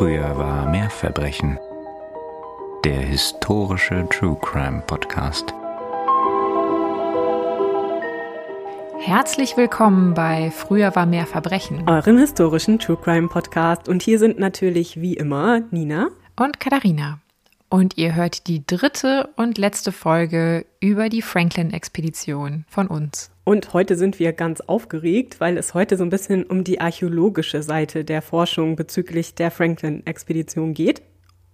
Früher war mehr Verbrechen. Der historische True Crime Podcast. Herzlich willkommen bei Früher war mehr Verbrechen. Euren historischen True Crime Podcast. Und hier sind natürlich wie immer Nina und Katharina. Und ihr hört die dritte und letzte Folge über die Franklin-Expedition von uns. Und heute sind wir ganz aufgeregt, weil es heute so ein bisschen um die archäologische Seite der Forschung bezüglich der Franklin-Expedition geht.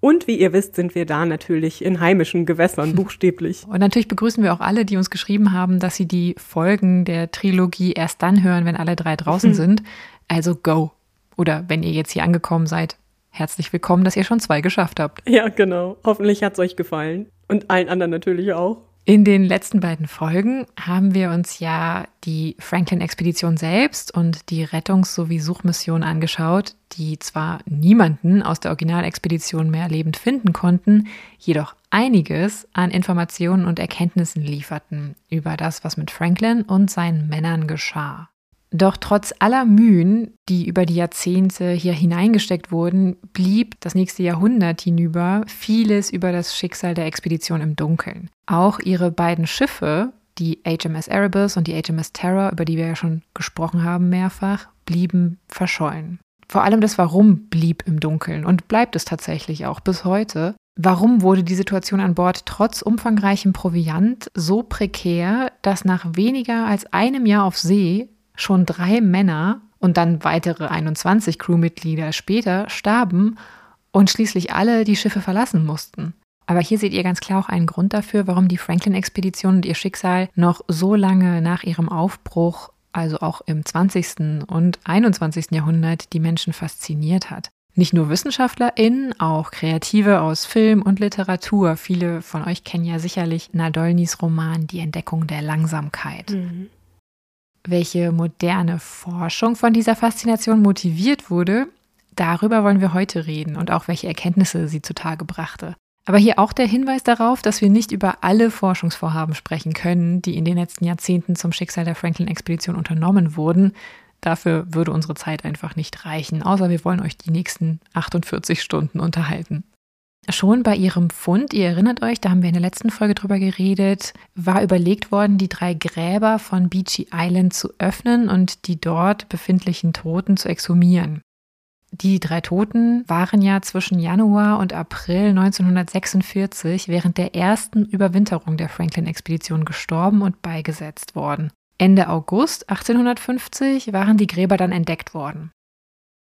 Und wie ihr wisst, sind wir da natürlich in heimischen Gewässern, buchstäblich. Und natürlich begrüßen wir auch alle, die uns geschrieben haben, dass sie die Folgen der Trilogie erst dann hören, wenn alle drei draußen sind. Also go. Oder wenn ihr jetzt hier angekommen seid, herzlich willkommen, dass ihr schon zwei geschafft habt. Ja, genau. Hoffentlich hat es euch gefallen. Und allen anderen natürlich auch. In den letzten beiden Folgen haben wir uns ja die Franklin-Expedition selbst und die Rettungs- sowie Suchmission angeschaut, die zwar niemanden aus der Originalexpedition mehr lebend finden konnten, jedoch einiges an Informationen und Erkenntnissen lieferten über das, was mit Franklin und seinen Männern geschah. Doch trotz aller Mühen, die über die Jahrzehnte hier hineingesteckt wurden, blieb das nächste Jahrhundert hinüber vieles über das Schicksal der Expedition im Dunkeln. Auch ihre beiden Schiffe, die HMS Erebus und die HMS Terror, über die wir ja schon gesprochen haben mehrfach, blieben verschollen. Vor allem das Warum blieb im Dunkeln und bleibt es tatsächlich auch bis heute. Warum wurde die Situation an Bord trotz umfangreichem Proviant so prekär, dass nach weniger als einem Jahr auf See schon drei Männer und dann weitere 21 Crewmitglieder später starben und schließlich alle die Schiffe verlassen mussten. Aber hier seht ihr ganz klar auch einen Grund dafür, warum die Franklin-Expedition und ihr Schicksal noch so lange nach ihrem Aufbruch, also auch im 20. und 21. Jahrhundert, die Menschen fasziniert hat. Nicht nur WissenschaftlerInnen, auch Kreative aus Film und Literatur. Viele von euch kennen ja sicherlich Nadolnys Roman Die Entdeckung der Langsamkeit. Mhm welche moderne Forschung von dieser Faszination motiviert wurde, darüber wollen wir heute reden und auch welche Erkenntnisse sie zutage brachte. Aber hier auch der Hinweis darauf, dass wir nicht über alle Forschungsvorhaben sprechen können, die in den letzten Jahrzehnten zum Schicksal der Franklin-Expedition unternommen wurden. Dafür würde unsere Zeit einfach nicht reichen, außer wir wollen euch die nächsten 48 Stunden unterhalten. Schon bei ihrem Fund, ihr erinnert euch, da haben wir in der letzten Folge drüber geredet, war überlegt worden, die drei Gräber von Beachy Island zu öffnen und die dort befindlichen Toten zu exhumieren. Die drei Toten waren ja zwischen Januar und April 1946 während der ersten Überwinterung der Franklin-Expedition gestorben und beigesetzt worden. Ende August 1850 waren die Gräber dann entdeckt worden.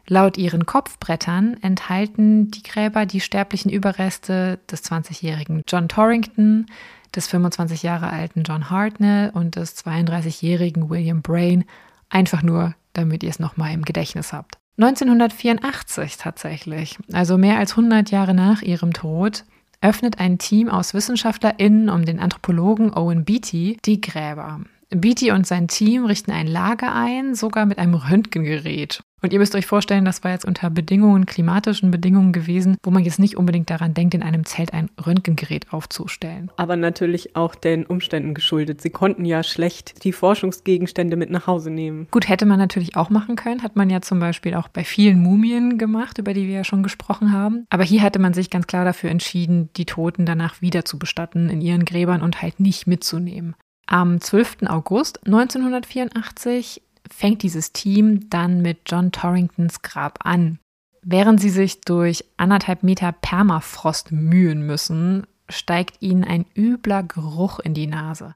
Laut ihren Kopfbrettern enthalten die Gräber die sterblichen Überreste des 20-jährigen John Torrington, des 25 Jahre alten John Hartnell und des 32-jährigen William Brain, einfach nur, damit ihr es nochmal im Gedächtnis habt. 1984 tatsächlich, also mehr als 100 Jahre nach ihrem Tod, öffnet ein Team aus WissenschaftlerInnen um den Anthropologen Owen Beatty die Gräber. Beatty und sein Team richten ein Lager ein, sogar mit einem Röntgengerät. Und ihr müsst euch vorstellen, das war jetzt unter Bedingungen, klimatischen Bedingungen gewesen, wo man jetzt nicht unbedingt daran denkt, in einem Zelt ein Röntgengerät aufzustellen. Aber natürlich auch den Umständen geschuldet. Sie konnten ja schlecht die Forschungsgegenstände mit nach Hause nehmen. Gut, hätte man natürlich auch machen können. Hat man ja zum Beispiel auch bei vielen Mumien gemacht, über die wir ja schon gesprochen haben. Aber hier hatte man sich ganz klar dafür entschieden, die Toten danach wieder zu bestatten in ihren Gräbern und halt nicht mitzunehmen. Am 12. August 1984 fängt dieses Team dann mit John Torringtons Grab an. Während sie sich durch anderthalb Meter Permafrost mühen müssen, steigt ihnen ein übler Geruch in die Nase.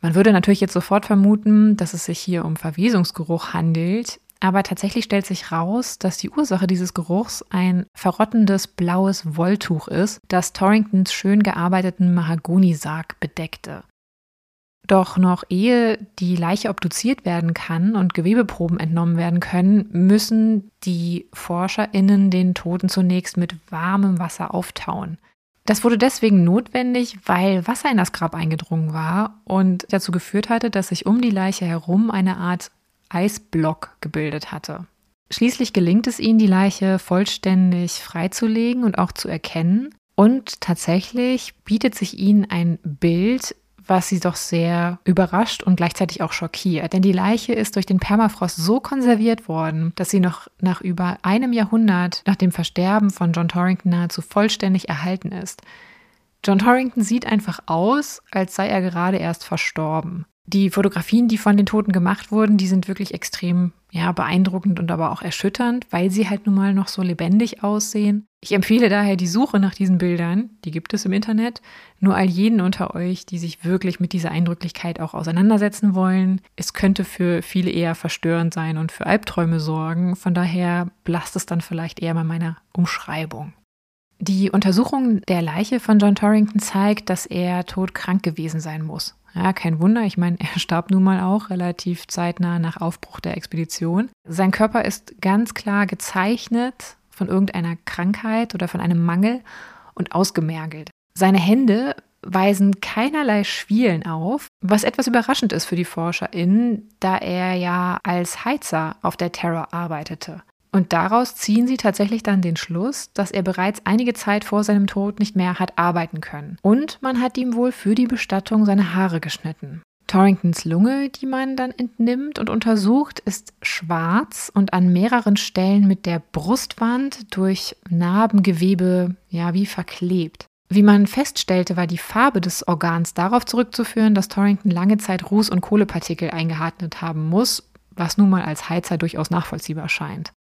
Man würde natürlich jetzt sofort vermuten, dass es sich hier um Verwesungsgeruch handelt, aber tatsächlich stellt sich raus, dass die Ursache dieses Geruchs ein verrottendes blaues Wolltuch ist, das Torringtons schön gearbeiteten Mahagonisarg bedeckte. Doch noch ehe die Leiche obduziert werden kann und Gewebeproben entnommen werden können, müssen die ForscherInnen den Toten zunächst mit warmem Wasser auftauen. Das wurde deswegen notwendig, weil Wasser in das Grab eingedrungen war und dazu geführt hatte, dass sich um die Leiche herum eine Art Eisblock gebildet hatte. Schließlich gelingt es ihnen, die Leiche vollständig freizulegen und auch zu erkennen. Und tatsächlich bietet sich ihnen ein Bild, was sie doch sehr überrascht und gleichzeitig auch schockiert. Denn die Leiche ist durch den Permafrost so konserviert worden, dass sie noch nach über einem Jahrhundert nach dem Versterben von John Torrington nahezu vollständig erhalten ist. John Torrington sieht einfach aus, als sei er gerade erst verstorben. Die Fotografien, die von den Toten gemacht wurden, die sind wirklich extrem ja, beeindruckend und aber auch erschütternd, weil sie halt nun mal noch so lebendig aussehen. Ich empfehle daher die Suche nach diesen Bildern, die gibt es im Internet, nur all jenen unter euch, die sich wirklich mit dieser Eindrücklichkeit auch auseinandersetzen wollen. Es könnte für viele eher verstörend sein und für Albträume sorgen, von daher lasst es dann vielleicht eher bei meiner Umschreibung. Die Untersuchung der Leiche von John Torrington zeigt, dass er todkrank gewesen sein muss. Ja, kein Wunder, ich meine, er starb nun mal auch relativ zeitnah nach Aufbruch der Expedition. Sein Körper ist ganz klar gezeichnet von irgendeiner Krankheit oder von einem Mangel und ausgemergelt. Seine Hände weisen keinerlei Schwielen auf, was etwas überraschend ist für die ForscherInnen, da er ja als Heizer auf der Terror arbeitete. Und daraus ziehen sie tatsächlich dann den Schluss, dass er bereits einige Zeit vor seinem Tod nicht mehr hat arbeiten können. Und man hat ihm wohl für die Bestattung seine Haare geschnitten. Torringtons Lunge, die man dann entnimmt und untersucht, ist schwarz und an mehreren Stellen mit der Brustwand durch Narbengewebe ja wie verklebt. Wie man feststellte, war die Farbe des Organs darauf zurückzuführen, dass Torrington lange Zeit Ruß- und Kohlepartikel eingeatmet haben muss, was nun mal als Heizer durchaus nachvollziehbar scheint.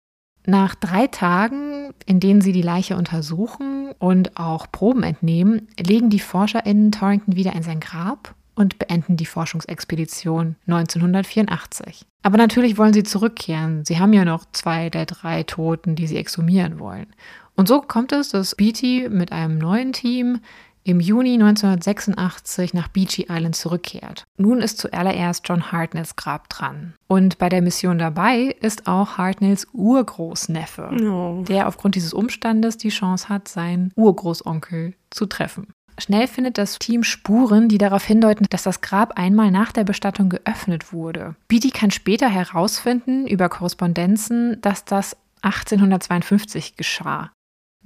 Nach drei Tagen, in denen sie die Leiche untersuchen und auch Proben entnehmen, legen die ForscherInnen Torrington wieder in sein Grab und beenden die Forschungsexpedition 1984. Aber natürlich wollen sie zurückkehren. Sie haben ja noch zwei der drei Toten, die sie exhumieren wollen. Und so kommt es, dass Beatty mit einem neuen Team im Juni 1986 nach Beachy Island zurückkehrt. Nun ist zuallererst John Hartnells Grab dran. Und bei der Mission dabei ist auch Hartnells Urgroßneffe, oh. der aufgrund dieses Umstandes die Chance hat, seinen Urgroßonkel zu treffen. Schnell findet das Team Spuren, die darauf hindeuten, dass das Grab einmal nach der Bestattung geöffnet wurde. Beatty kann später herausfinden über Korrespondenzen, dass das 1852 geschah.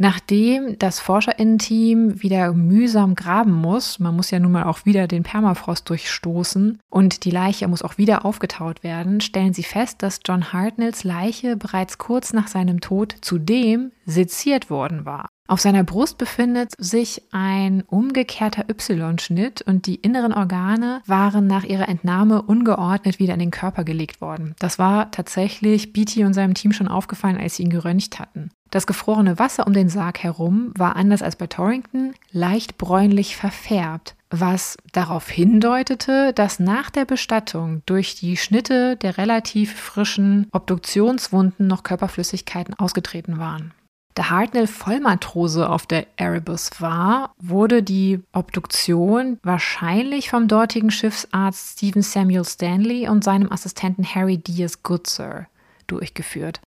Nachdem das Forscherinnenteam wieder mühsam graben muss, man muss ja nun mal auch wieder den Permafrost durchstoßen und die Leiche muss auch wieder aufgetaut werden, stellen sie fest, dass John Hartnells Leiche bereits kurz nach seinem Tod zudem seziert worden war. Auf seiner Brust befindet sich ein umgekehrter Y-Schnitt und die inneren Organe waren nach ihrer Entnahme ungeordnet wieder in den Körper gelegt worden. Das war tatsächlich Beatty und seinem Team schon aufgefallen, als sie ihn geröntgt hatten. Das gefrorene Wasser um den Sarg herum war anders als bei Torrington leicht bräunlich verfärbt, was darauf hindeutete, dass nach der Bestattung durch die Schnitte der relativ frischen Obduktionswunden noch Körperflüssigkeiten ausgetreten waren. Da Hartnell Vollmatrose auf der Erebus war, wurde die Obduktion wahrscheinlich vom dortigen Schiffsarzt Stephen Samuel Stanley und seinem Assistenten Harry Diaz Goodsir durchgeführt.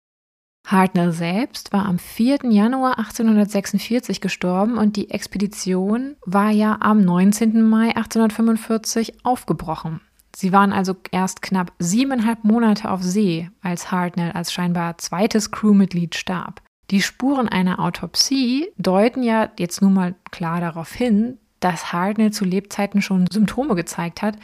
Hartnell selbst war am 4. Januar 1846 gestorben und die Expedition war ja am 19. Mai 1845 aufgebrochen. Sie waren also erst knapp siebeneinhalb Monate auf See, als Hartnell als scheinbar zweites Crewmitglied starb. Die Spuren einer Autopsie deuten ja jetzt nun mal klar darauf hin, dass Hartnell zu Lebzeiten schon Symptome gezeigt hat,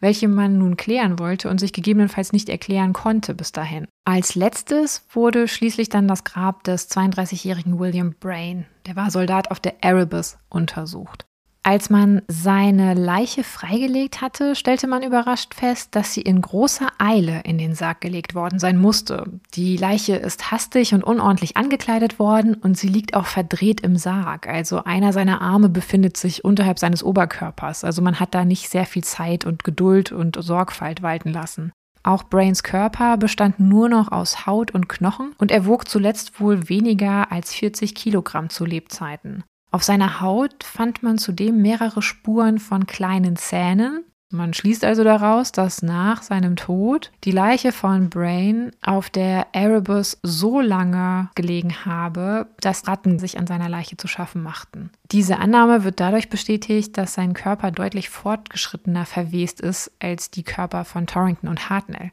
welche man nun klären wollte und sich gegebenenfalls nicht erklären konnte bis dahin. Als letztes wurde schließlich dann das Grab des 32-jährigen William Brain, der war Soldat auf der Erebus, untersucht. Als man seine Leiche freigelegt hatte, stellte man überrascht fest, dass sie in großer Eile in den Sarg gelegt worden sein musste. Die Leiche ist hastig und unordentlich angekleidet worden und sie liegt auch verdreht im Sarg. Also einer seiner Arme befindet sich unterhalb seines Oberkörpers. Also man hat da nicht sehr viel Zeit und Geduld und Sorgfalt walten lassen. Auch Brains Körper bestand nur noch aus Haut und Knochen und er wog zuletzt wohl weniger als 40 Kilogramm zu Lebzeiten. Auf seiner Haut fand man zudem mehrere Spuren von kleinen Zähnen. Man schließt also daraus, dass nach seinem Tod die Leiche von Brain auf der Erebus so lange gelegen habe, dass Ratten sich an seiner Leiche zu schaffen machten. Diese Annahme wird dadurch bestätigt, dass sein Körper deutlich fortgeschrittener verwest ist als die Körper von Torrington und Hartnell.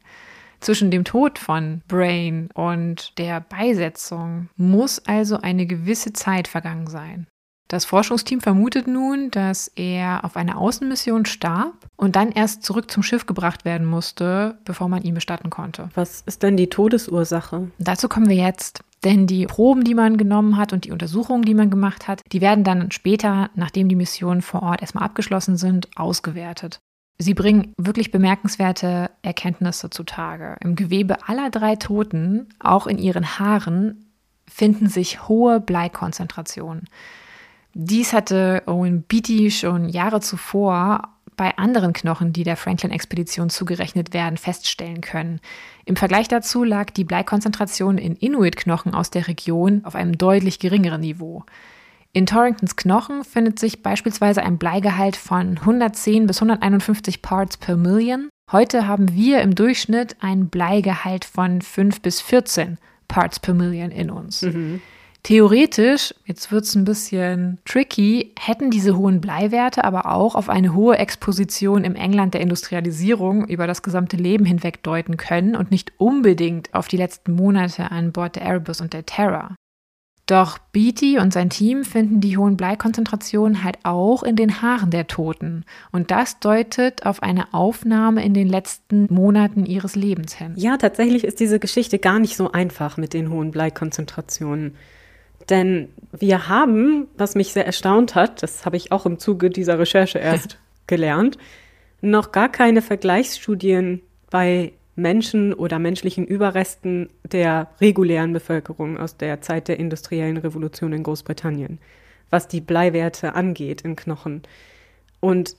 Zwischen dem Tod von Brain und der Beisetzung muss also eine gewisse Zeit vergangen sein. Das Forschungsteam vermutet nun, dass er auf einer Außenmission starb und dann erst zurück zum Schiff gebracht werden musste, bevor man ihn bestatten konnte. Was ist denn die Todesursache? Dazu kommen wir jetzt. Denn die Proben, die man genommen hat und die Untersuchungen, die man gemacht hat, die werden dann später, nachdem die Missionen vor Ort erstmal abgeschlossen sind, ausgewertet. Sie bringen wirklich bemerkenswerte Erkenntnisse zutage. Im Gewebe aller drei Toten, auch in ihren Haaren, finden sich hohe Bleikonzentrationen. Dies hatte Owen Beatty schon Jahre zuvor bei anderen Knochen, die der Franklin-Expedition zugerechnet werden, feststellen können. Im Vergleich dazu lag die Bleikonzentration in Inuit-Knochen aus der Region auf einem deutlich geringeren Niveau. In Torringtons Knochen findet sich beispielsweise ein Bleigehalt von 110 bis 151 Parts per Million. Heute haben wir im Durchschnitt einen Bleigehalt von 5 bis 14 Parts per Million in uns. Mhm. Theoretisch, jetzt wird es ein bisschen tricky, hätten diese hohen Bleiwerte aber auch auf eine hohe Exposition im England der Industrialisierung über das gesamte Leben hinweg deuten können und nicht unbedingt auf die letzten Monate an Bord der Erebus und der Terror. Doch Beatty und sein Team finden die hohen Bleikonzentrationen halt auch in den Haaren der Toten. Und das deutet auf eine Aufnahme in den letzten Monaten ihres Lebens hin. Ja, tatsächlich ist diese Geschichte gar nicht so einfach mit den hohen Bleikonzentrationen. Denn wir haben, was mich sehr erstaunt hat, das habe ich auch im Zuge dieser Recherche erst gelernt, noch gar keine Vergleichsstudien bei Menschen oder menschlichen Überresten der regulären Bevölkerung aus der Zeit der industriellen Revolution in Großbritannien, was die Bleiwerte angeht in Knochen. Und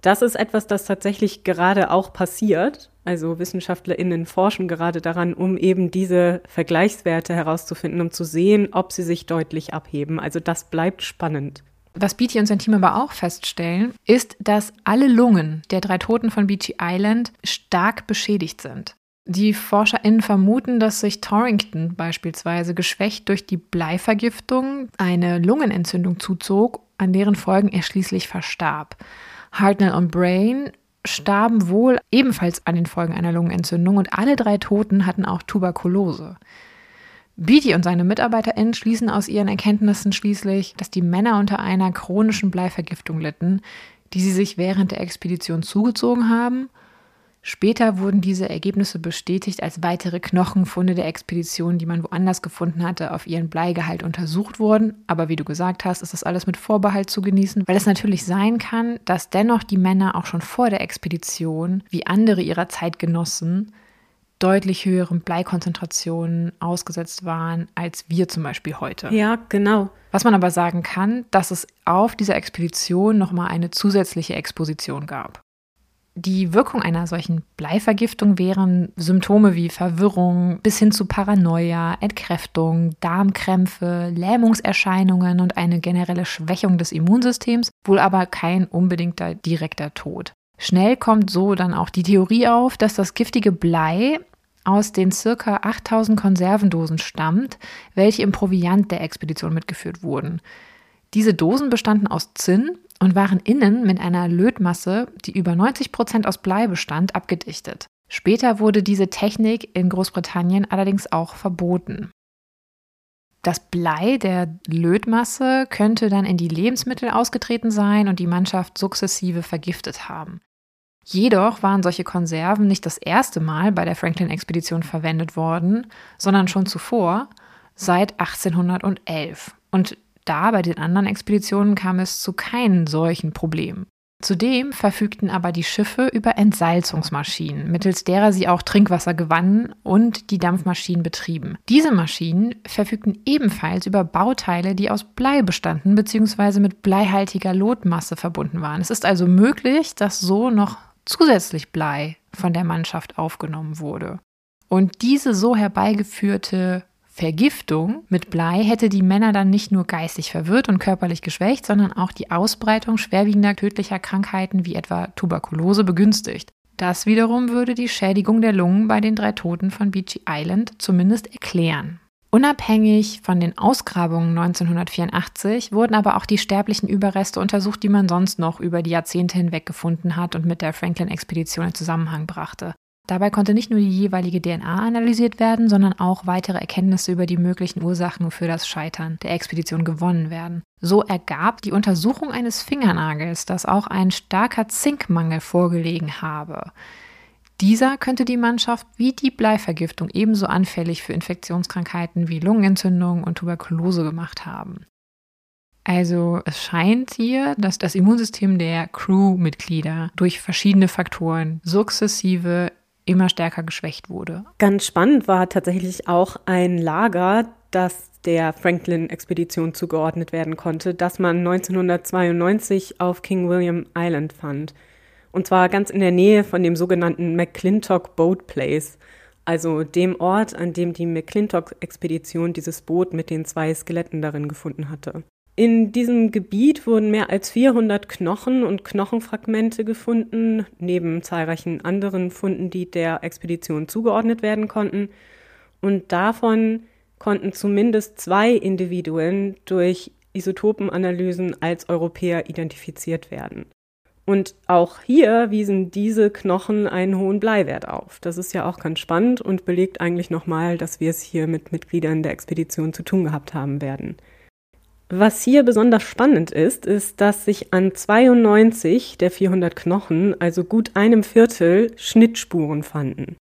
das ist etwas, das tatsächlich gerade auch passiert. Also WissenschaftlerInnen forschen gerade daran, um eben diese Vergleichswerte herauszufinden, um zu sehen, ob sie sich deutlich abheben. Also das bleibt spannend. Was Beatty und sein Team aber auch feststellen, ist, dass alle Lungen der drei Toten von Beachy Island stark beschädigt sind. Die ForscherInnen vermuten, dass sich Torrington beispielsweise geschwächt durch die Bleivergiftung eine Lungenentzündung zuzog, an deren Folgen er schließlich verstarb. Hartnell und Brain starben wohl ebenfalls an den Folgen einer Lungenentzündung und alle drei Toten hatten auch Tuberkulose. Beatty und seine MitarbeiterInnen schließen aus ihren Erkenntnissen schließlich, dass die Männer unter einer chronischen Bleivergiftung litten, die sie sich während der Expedition zugezogen haben Später wurden diese Ergebnisse bestätigt, als weitere Knochenfunde der Expedition, die man woanders gefunden hatte, auf ihren Bleigehalt untersucht wurden. Aber wie du gesagt hast, ist das alles mit Vorbehalt zu genießen, weil es natürlich sein kann, dass dennoch die Männer auch schon vor der Expedition, wie andere ihrer Zeitgenossen, deutlich höheren Bleikonzentrationen ausgesetzt waren als wir zum Beispiel heute. Ja, genau. Was man aber sagen kann, dass es auf dieser Expedition nochmal eine zusätzliche Exposition gab. Die Wirkung einer solchen Bleivergiftung wären Symptome wie Verwirrung bis hin zu Paranoia, Entkräftung, Darmkrämpfe, Lähmungserscheinungen und eine generelle Schwächung des Immunsystems, wohl aber kein unbedingter direkter Tod. Schnell kommt so dann auch die Theorie auf, dass das giftige Blei aus den circa 8000 Konservendosen stammt, welche im Proviant der Expedition mitgeführt wurden. Diese Dosen bestanden aus Zinn und waren innen mit einer Lötmasse, die über 90 Prozent aus Blei bestand, abgedichtet. Später wurde diese Technik in Großbritannien allerdings auch verboten. Das Blei der Lötmasse könnte dann in die Lebensmittel ausgetreten sein und die Mannschaft sukzessive vergiftet haben. Jedoch waren solche Konserven nicht das erste Mal bei der Franklin-Expedition verwendet worden, sondern schon zuvor, seit 1811. Und da bei den anderen Expeditionen kam es zu keinen solchen Problemen. Zudem verfügten aber die Schiffe über Entsalzungsmaschinen, mittels derer sie auch Trinkwasser gewannen und die Dampfmaschinen betrieben. Diese Maschinen verfügten ebenfalls über Bauteile, die aus Blei bestanden bzw. mit bleihaltiger Lotmasse verbunden waren. Es ist also möglich, dass so noch zusätzlich Blei von der Mannschaft aufgenommen wurde. Und diese so herbeigeführte Vergiftung mit Blei hätte die Männer dann nicht nur geistig verwirrt und körperlich geschwächt, sondern auch die Ausbreitung schwerwiegender tödlicher Krankheiten wie etwa Tuberkulose begünstigt. Das wiederum würde die Schädigung der Lungen bei den drei Toten von Beachy Island zumindest erklären. Unabhängig von den Ausgrabungen 1984 wurden aber auch die sterblichen Überreste untersucht, die man sonst noch über die Jahrzehnte hinweg gefunden hat und mit der Franklin-Expedition in Zusammenhang brachte. Dabei konnte nicht nur die jeweilige DNA analysiert werden, sondern auch weitere Erkenntnisse über die möglichen Ursachen für das Scheitern der Expedition gewonnen werden. So ergab die Untersuchung eines Fingernagels, dass auch ein starker Zinkmangel vorgelegen habe. Dieser könnte die Mannschaft wie die Bleivergiftung ebenso anfällig für Infektionskrankheiten wie Lungenentzündung und Tuberkulose gemacht haben. Also es scheint hier, dass das Immunsystem der Crewmitglieder durch verschiedene Faktoren sukzessive immer stärker geschwächt wurde. Ganz spannend war tatsächlich auch ein Lager, das der Franklin-Expedition zugeordnet werden konnte, das man 1992 auf King William Island fand. Und zwar ganz in der Nähe von dem sogenannten McClintock Boat Place, also dem Ort, an dem die McClintock-Expedition dieses Boot mit den zwei Skeletten darin gefunden hatte. In diesem Gebiet wurden mehr als 400 Knochen und Knochenfragmente gefunden, neben zahlreichen anderen Funden, die der Expedition zugeordnet werden konnten. Und davon konnten zumindest zwei Individuen durch Isotopenanalysen als Europäer identifiziert werden. Und auch hier wiesen diese Knochen einen hohen Bleiwert auf. Das ist ja auch ganz spannend und belegt eigentlich nochmal, dass wir es hier mit Mitgliedern der Expedition zu tun gehabt haben werden. Was hier besonders spannend ist, ist, dass sich an 92 der 400 Knochen, also gut einem Viertel, Schnittspuren fanden.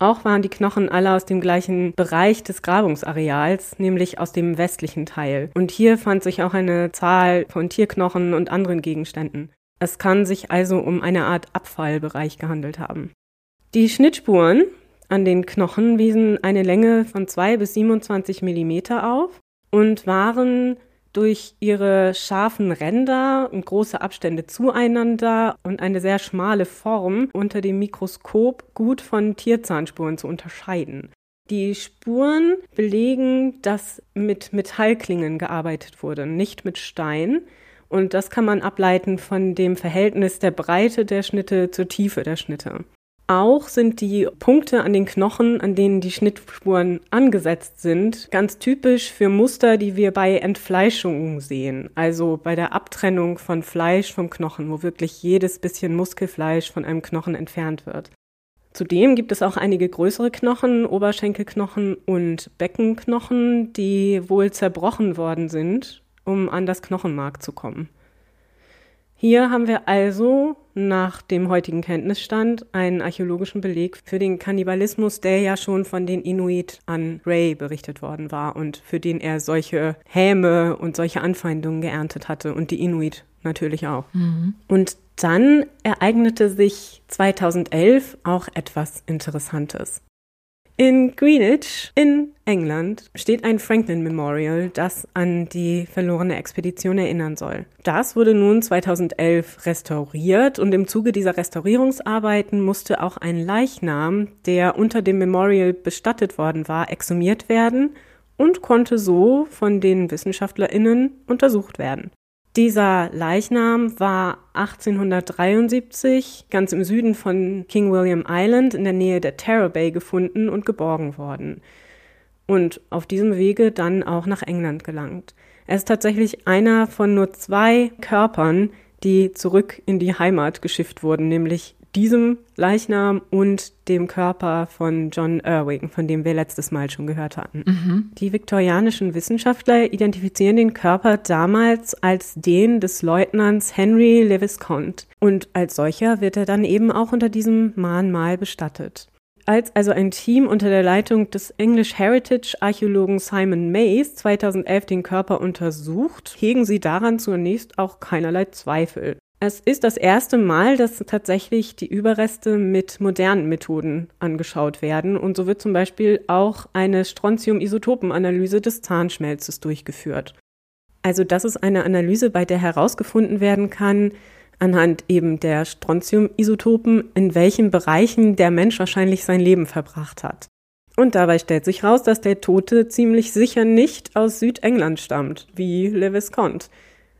Auch waren die Knochen alle aus dem gleichen Bereich des Grabungsareals, nämlich aus dem westlichen Teil. Und hier fand sich auch eine Zahl von Tierknochen und anderen Gegenständen. Es kann sich also um eine Art Abfallbereich gehandelt haben. Die Schnittspuren an den Knochen wiesen eine Länge von 2 bis 27 Millimeter auf und waren durch ihre scharfen Ränder und große Abstände zueinander und eine sehr schmale Form unter dem Mikroskop gut von Tierzahnspuren zu unterscheiden. Die Spuren belegen, dass mit Metallklingen gearbeitet wurde, nicht mit Stein. Und das kann man ableiten von dem Verhältnis der Breite der Schnitte zur Tiefe der Schnitte. Auch sind die Punkte an den Knochen, an denen die Schnittspuren angesetzt sind, ganz typisch für Muster, die wir bei Entfleischungen sehen, also bei der Abtrennung von Fleisch vom Knochen, wo wirklich jedes bisschen Muskelfleisch von einem Knochen entfernt wird. Zudem gibt es auch einige größere Knochen, Oberschenkelknochen und Beckenknochen, die wohl zerbrochen worden sind, um an das Knochenmark zu kommen. Hier haben wir also nach dem heutigen Kenntnisstand einen archäologischen Beleg für den Kannibalismus, der ja schon von den Inuit an Ray berichtet worden war und für den er solche Häme und solche Anfeindungen geerntet hatte und die Inuit natürlich auch. Mhm. Und dann ereignete sich 2011 auch etwas Interessantes. In Greenwich in England steht ein Franklin Memorial, das an die verlorene Expedition erinnern soll. Das wurde nun 2011 restauriert und im Zuge dieser Restaurierungsarbeiten musste auch ein Leichnam, der unter dem Memorial bestattet worden war, exhumiert werden und konnte so von den Wissenschaftlerinnen untersucht werden. Dieser Leichnam war 1873 ganz im Süden von King William Island in der Nähe der Terror Bay gefunden und geborgen worden und auf diesem Wege dann auch nach England gelangt. Er ist tatsächlich einer von nur zwei Körpern, die zurück in die Heimat geschifft wurden, nämlich diesem Leichnam und dem Körper von John Irving, von dem wir letztes Mal schon gehört hatten. Mhm. Die viktorianischen Wissenschaftler identifizieren den Körper damals als den des Leutnants Henry Leviscount und als solcher wird er dann eben auch unter diesem Mahnmal bestattet. Als also ein Team unter der Leitung des English Heritage Archäologen Simon Mays 2011 den Körper untersucht, hegen sie daran zunächst auch keinerlei Zweifel. Es ist das erste Mal, dass tatsächlich die Überreste mit modernen Methoden angeschaut werden. Und so wird zum Beispiel auch eine Strontium-Isotopenanalyse des Zahnschmelzes durchgeführt. Also das ist eine Analyse, bei der herausgefunden werden kann, anhand eben der Strontium-Isotopen, in welchen Bereichen der Mensch wahrscheinlich sein Leben verbracht hat. Und dabei stellt sich raus, dass der Tote ziemlich sicher nicht aus Südengland stammt, wie Lewis Conte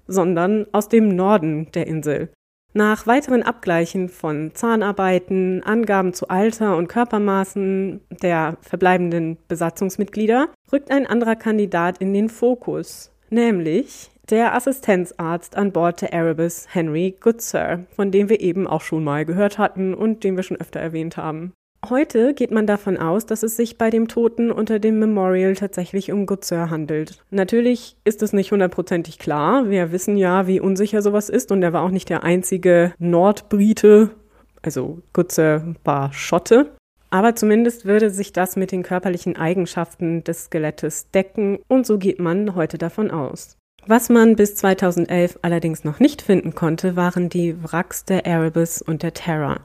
sondern aus dem Norden der Insel. Nach weiteren Abgleichen von Zahnarbeiten, Angaben zu Alter und Körpermaßen der verbleibenden Besatzungsmitglieder rückt ein anderer Kandidat in den Fokus, nämlich der Assistenzarzt an Bord der Erebus Henry Goodsir, von dem wir eben auch schon mal gehört hatten und den wir schon öfter erwähnt haben. Heute geht man davon aus, dass es sich bei dem Toten unter dem Memorial tatsächlich um Goodsir handelt. Natürlich ist es nicht hundertprozentig klar. Wir wissen ja, wie unsicher sowas ist und er war auch nicht der einzige Nordbrite. Also Goodsir war Schotte. Aber zumindest würde sich das mit den körperlichen Eigenschaften des Skelettes decken und so geht man heute davon aus. Was man bis 2011 allerdings noch nicht finden konnte, waren die Wracks der Erebus und der Terror.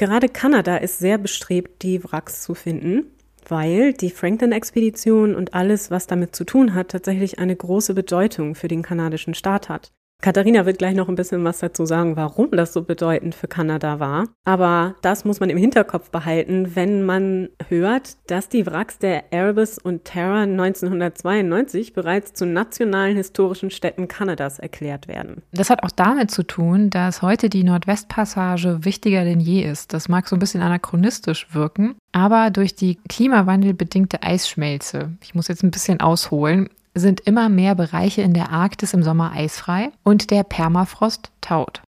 Gerade Kanada ist sehr bestrebt, die Wracks zu finden, weil die Franklin-Expedition und alles, was damit zu tun hat, tatsächlich eine große Bedeutung für den kanadischen Staat hat. Katharina wird gleich noch ein bisschen was dazu sagen, warum das so bedeutend für Kanada war. Aber das muss man im Hinterkopf behalten, wenn man hört, dass die Wracks der Erebus und Terra 1992 bereits zu nationalen historischen Städten Kanadas erklärt werden. Das hat auch damit zu tun, dass heute die Nordwestpassage wichtiger denn je ist. Das mag so ein bisschen anachronistisch wirken, aber durch die klimawandelbedingte Eisschmelze, ich muss jetzt ein bisschen ausholen, sind immer mehr Bereiche in der Arktis im Sommer eisfrei und der Permafrost taut.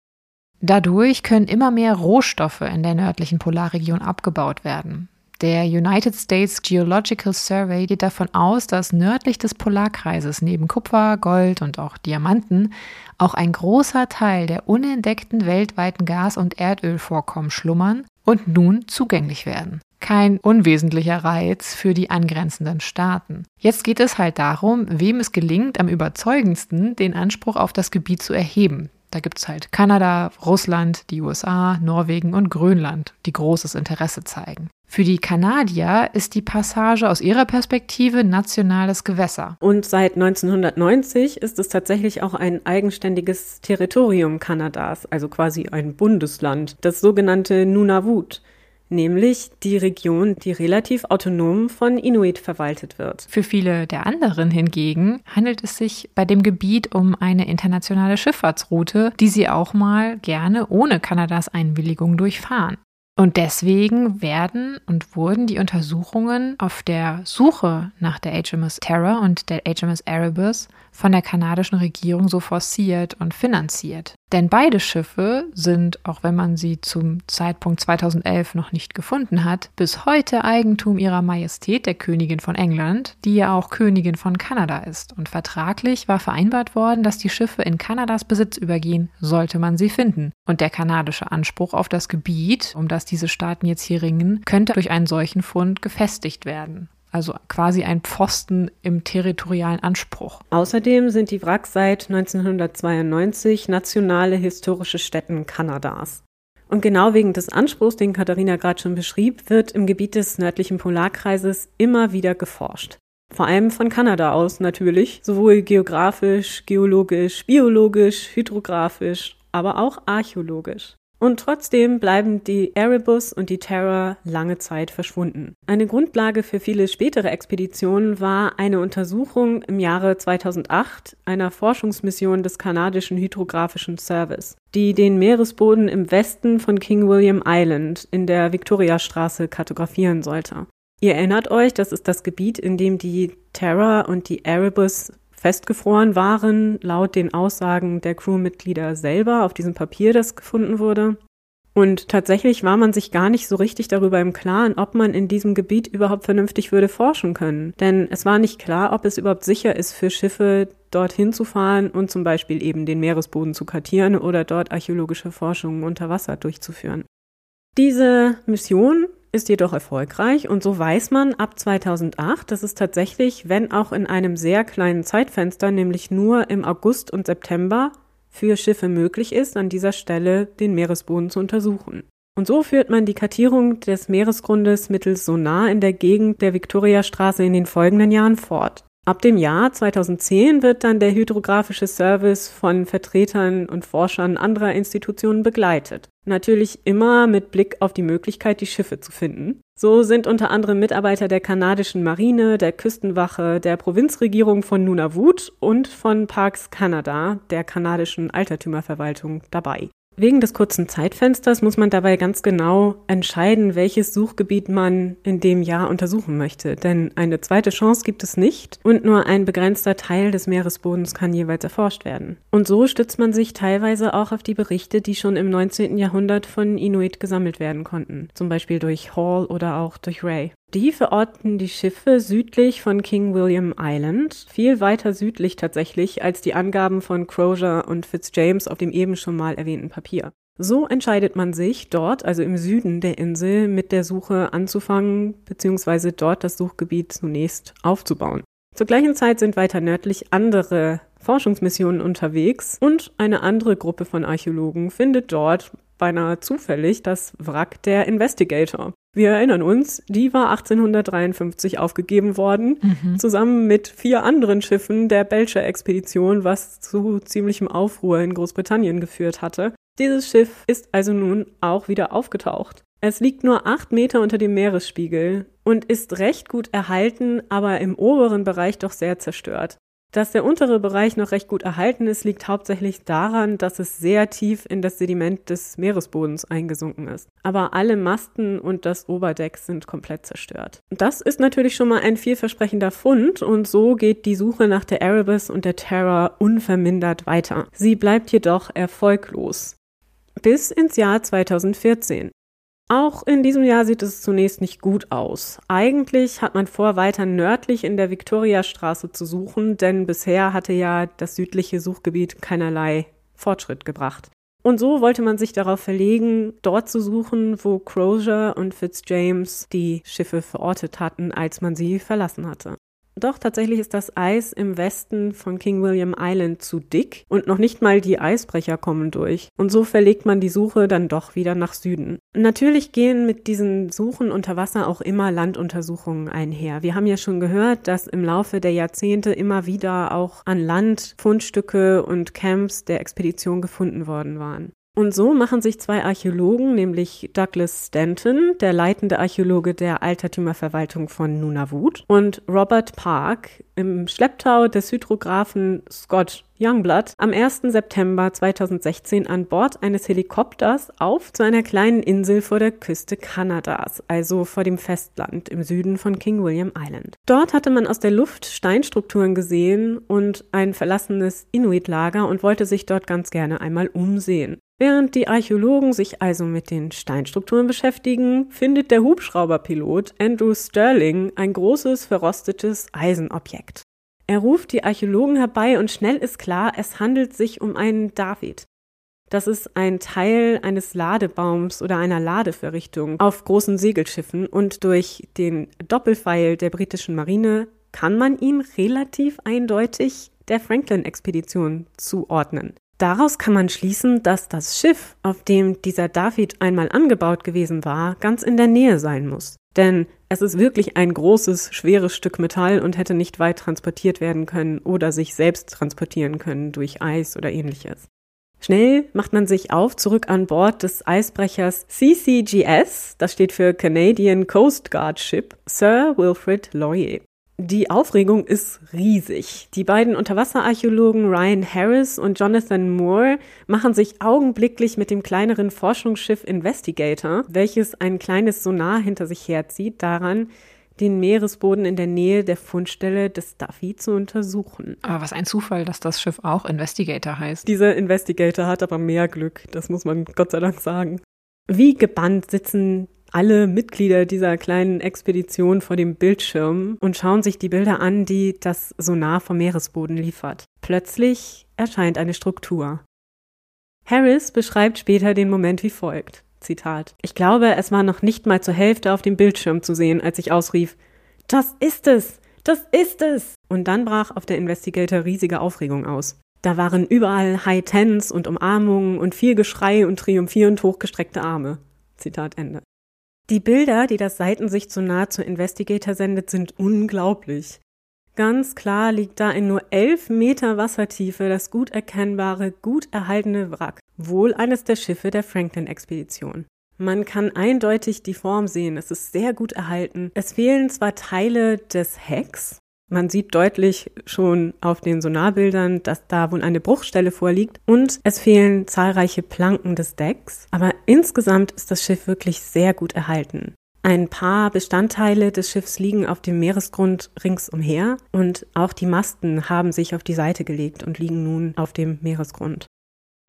Dadurch können immer mehr Rohstoffe in der nördlichen Polarregion abgebaut werden. Der United States Geological Survey geht davon aus, dass nördlich des Polarkreises neben Kupfer, Gold und auch Diamanten auch ein großer Teil der unentdeckten weltweiten Gas- und Erdölvorkommen schlummern und nun zugänglich werden kein unwesentlicher Reiz für die angrenzenden Staaten. Jetzt geht es halt darum, wem es gelingt, am überzeugendsten den Anspruch auf das Gebiet zu erheben. Da gibt es halt Kanada, Russland, die USA, Norwegen und Grönland, die großes Interesse zeigen. Für die Kanadier ist die Passage aus ihrer Perspektive nationales Gewässer. Und seit 1990 ist es tatsächlich auch ein eigenständiges Territorium Kanadas, also quasi ein Bundesland, das sogenannte Nunavut nämlich die Region, die relativ autonom von Inuit verwaltet wird. Für viele der anderen hingegen handelt es sich bei dem Gebiet um eine internationale Schifffahrtsroute, die sie auch mal gerne ohne Kanadas Einwilligung durchfahren. Und deswegen werden und wurden die Untersuchungen auf der Suche nach der HMS Terror und der HMS Erebus von der kanadischen Regierung so forciert und finanziert. Denn beide Schiffe sind, auch wenn man sie zum Zeitpunkt 2011 noch nicht gefunden hat, bis heute Eigentum ihrer Majestät, der Königin von England, die ja auch Königin von Kanada ist. Und vertraglich war vereinbart worden, dass die Schiffe in Kanadas Besitz übergehen, sollte man sie finden. Und der kanadische Anspruch auf das Gebiet, um das diese Staaten jetzt hier ringen, könnte durch einen solchen Fund gefestigt werden also quasi ein Pfosten im territorialen Anspruch. Außerdem sind die Wracks seit 1992 nationale historische Stätten Kanadas. Und genau wegen des Anspruchs, den Katharina gerade schon beschrieb, wird im Gebiet des nördlichen Polarkreises immer wieder geforscht. Vor allem von Kanada aus natürlich, sowohl geografisch, geologisch, biologisch, hydrographisch, aber auch archäologisch. Und trotzdem bleiben die Erebus und die Terror lange Zeit verschwunden. Eine Grundlage für viele spätere Expeditionen war eine Untersuchung im Jahre 2008 einer Forschungsmission des kanadischen Hydrographischen Service, die den Meeresboden im Westen von King William Island in der Victoriastraße kartografieren sollte. Ihr erinnert euch, das ist das Gebiet, in dem die Terror und die Erebus festgefroren waren, laut den Aussagen der Crewmitglieder selber auf diesem Papier, das gefunden wurde. Und tatsächlich war man sich gar nicht so richtig darüber im Klaren, ob man in diesem Gebiet überhaupt vernünftig würde forschen können. Denn es war nicht klar, ob es überhaupt sicher ist für Schiffe, dorthin zu fahren und zum Beispiel eben den Meeresboden zu kartieren oder dort archäologische Forschungen unter Wasser durchzuführen. Diese Mission ist jedoch erfolgreich und so weiß man ab 2008, dass es tatsächlich, wenn auch in einem sehr kleinen Zeitfenster, nämlich nur im August und September, für Schiffe möglich ist, an dieser Stelle den Meeresboden zu untersuchen. Und so führt man die Kartierung des Meeresgrundes mittels Sonar in der Gegend der Viktoriastraße in den folgenden Jahren fort. Ab dem Jahr 2010 wird dann der hydrographische Service von Vertretern und Forschern anderer Institutionen begleitet. Natürlich immer mit Blick auf die Möglichkeit, die Schiffe zu finden. So sind unter anderem Mitarbeiter der kanadischen Marine, der Küstenwache, der Provinzregierung von Nunavut und von Parks Canada, der kanadischen Altertümerverwaltung, dabei. Wegen des kurzen Zeitfensters muss man dabei ganz genau entscheiden, welches Suchgebiet man in dem Jahr untersuchen möchte. Denn eine zweite Chance gibt es nicht und nur ein begrenzter Teil des Meeresbodens kann jeweils erforscht werden. Und so stützt man sich teilweise auch auf die Berichte, die schon im 19. Jahrhundert von Inuit gesammelt werden konnten. Zum Beispiel durch Hall oder auch durch Ray. Die verorten die Schiffe südlich von King William Island, viel weiter südlich tatsächlich als die Angaben von Crozier und Fitzjames auf dem eben schon mal erwähnten Papier. So entscheidet man sich dort, also im Süden der Insel, mit der Suche anzufangen, beziehungsweise dort das Suchgebiet zunächst aufzubauen. Zur gleichen Zeit sind weiter nördlich andere Forschungsmissionen unterwegs und eine andere Gruppe von Archäologen findet dort beinahe zufällig das Wrack der Investigator. Wir erinnern uns, die war 1853 aufgegeben worden, mhm. zusammen mit vier anderen Schiffen der Belcher-Expedition, was zu ziemlichem Aufruhr in Großbritannien geführt hatte. Dieses Schiff ist also nun auch wieder aufgetaucht. Es liegt nur acht Meter unter dem Meeresspiegel und ist recht gut erhalten, aber im oberen Bereich doch sehr zerstört. Dass der untere Bereich noch recht gut erhalten ist, liegt hauptsächlich daran, dass es sehr tief in das Sediment des Meeresbodens eingesunken ist. Aber alle Masten und das Oberdeck sind komplett zerstört. Das ist natürlich schon mal ein vielversprechender Fund und so geht die Suche nach der Erebus und der Terror unvermindert weiter. Sie bleibt jedoch erfolglos bis ins Jahr 2014. Auch in diesem Jahr sieht es zunächst nicht gut aus. Eigentlich hat man vor, weiter nördlich in der Viktoriastraße zu suchen, denn bisher hatte ja das südliche Suchgebiet keinerlei Fortschritt gebracht. Und so wollte man sich darauf verlegen, dort zu suchen, wo Crozier und Fitzjames die Schiffe verortet hatten, als man sie verlassen hatte. Doch tatsächlich ist das Eis im Westen von King William Island zu dick und noch nicht mal die Eisbrecher kommen durch. Und so verlegt man die Suche dann doch wieder nach Süden. Natürlich gehen mit diesen Suchen unter Wasser auch immer Landuntersuchungen einher. Wir haben ja schon gehört, dass im Laufe der Jahrzehnte immer wieder auch an Land Fundstücke und Camps der Expedition gefunden worden waren. Und so machen sich zwei Archäologen, nämlich Douglas Stanton, der leitende Archäologe der Altertümerverwaltung von Nunavut, und Robert Park im Schlepptau des Hydrographen Scott Youngblood am 1. September 2016 an Bord eines Helikopters auf zu einer kleinen Insel vor der Küste Kanadas, also vor dem Festland im Süden von King William Island. Dort hatte man aus der Luft Steinstrukturen gesehen und ein verlassenes Inuit-Lager und wollte sich dort ganz gerne einmal umsehen. Während die Archäologen sich also mit den Steinstrukturen beschäftigen, findet der Hubschrauberpilot Andrew Sterling ein großes verrostetes Eisenobjekt. Er ruft die Archäologen herbei und schnell ist klar, es handelt sich um einen David. Das ist ein Teil eines Ladebaums oder einer Ladeverrichtung auf großen Segelschiffen und durch den Doppelpfeil der britischen Marine kann man ihn relativ eindeutig der Franklin-Expedition zuordnen. Daraus kann man schließen, dass das Schiff, auf dem dieser David einmal angebaut gewesen war, ganz in der Nähe sein muss. Denn es ist wirklich ein großes, schweres Stück Metall und hätte nicht weit transportiert werden können oder sich selbst transportieren können durch Eis oder ähnliches. Schnell macht man sich auf zurück an Bord des Eisbrechers CCGS, das steht für Canadian Coast Guard Ship, Sir Wilfrid Laurier. Die Aufregung ist riesig. Die beiden Unterwasserarchäologen Ryan Harris und Jonathan Moore machen sich augenblicklich mit dem kleineren Forschungsschiff Investigator, welches ein kleines Sonar hinter sich herzieht, daran, den Meeresboden in der Nähe der Fundstelle des Duffy zu untersuchen. Aber was ein Zufall, dass das Schiff auch Investigator heißt. Dieser Investigator hat aber mehr Glück, das muss man Gott sei Dank sagen. Wie gebannt sitzen alle Mitglieder dieser kleinen Expedition vor dem Bildschirm und schauen sich die Bilder an, die das Sonar vom Meeresboden liefert. Plötzlich erscheint eine Struktur. Harris beschreibt später den Moment wie folgt. Zitat. Ich glaube, es war noch nicht mal zur Hälfte auf dem Bildschirm zu sehen, als ich ausrief, das ist es! Das ist es! Und dann brach auf der Investigator riesige Aufregung aus. Da waren überall High Tens und Umarmungen und viel Geschrei und triumphierend hochgestreckte Arme. Zitat Ende. Die Bilder, die das Seitensicht so nah zur Investigator sendet, sind unglaublich. Ganz klar liegt da in nur elf Meter Wassertiefe das gut erkennbare, gut erhaltene Wrack, wohl eines der Schiffe der Franklin-Expedition. Man kann eindeutig die Form sehen, es ist sehr gut erhalten. Es fehlen zwar Teile des Hecks, Man sieht deutlich schon auf den Sonarbildern, dass da wohl eine Bruchstelle vorliegt und es fehlen zahlreiche Planken des Decks. Aber insgesamt ist das Schiff wirklich sehr gut erhalten. Ein paar Bestandteile des Schiffs liegen auf dem Meeresgrund ringsumher und auch die Masten haben sich auf die Seite gelegt und liegen nun auf dem Meeresgrund.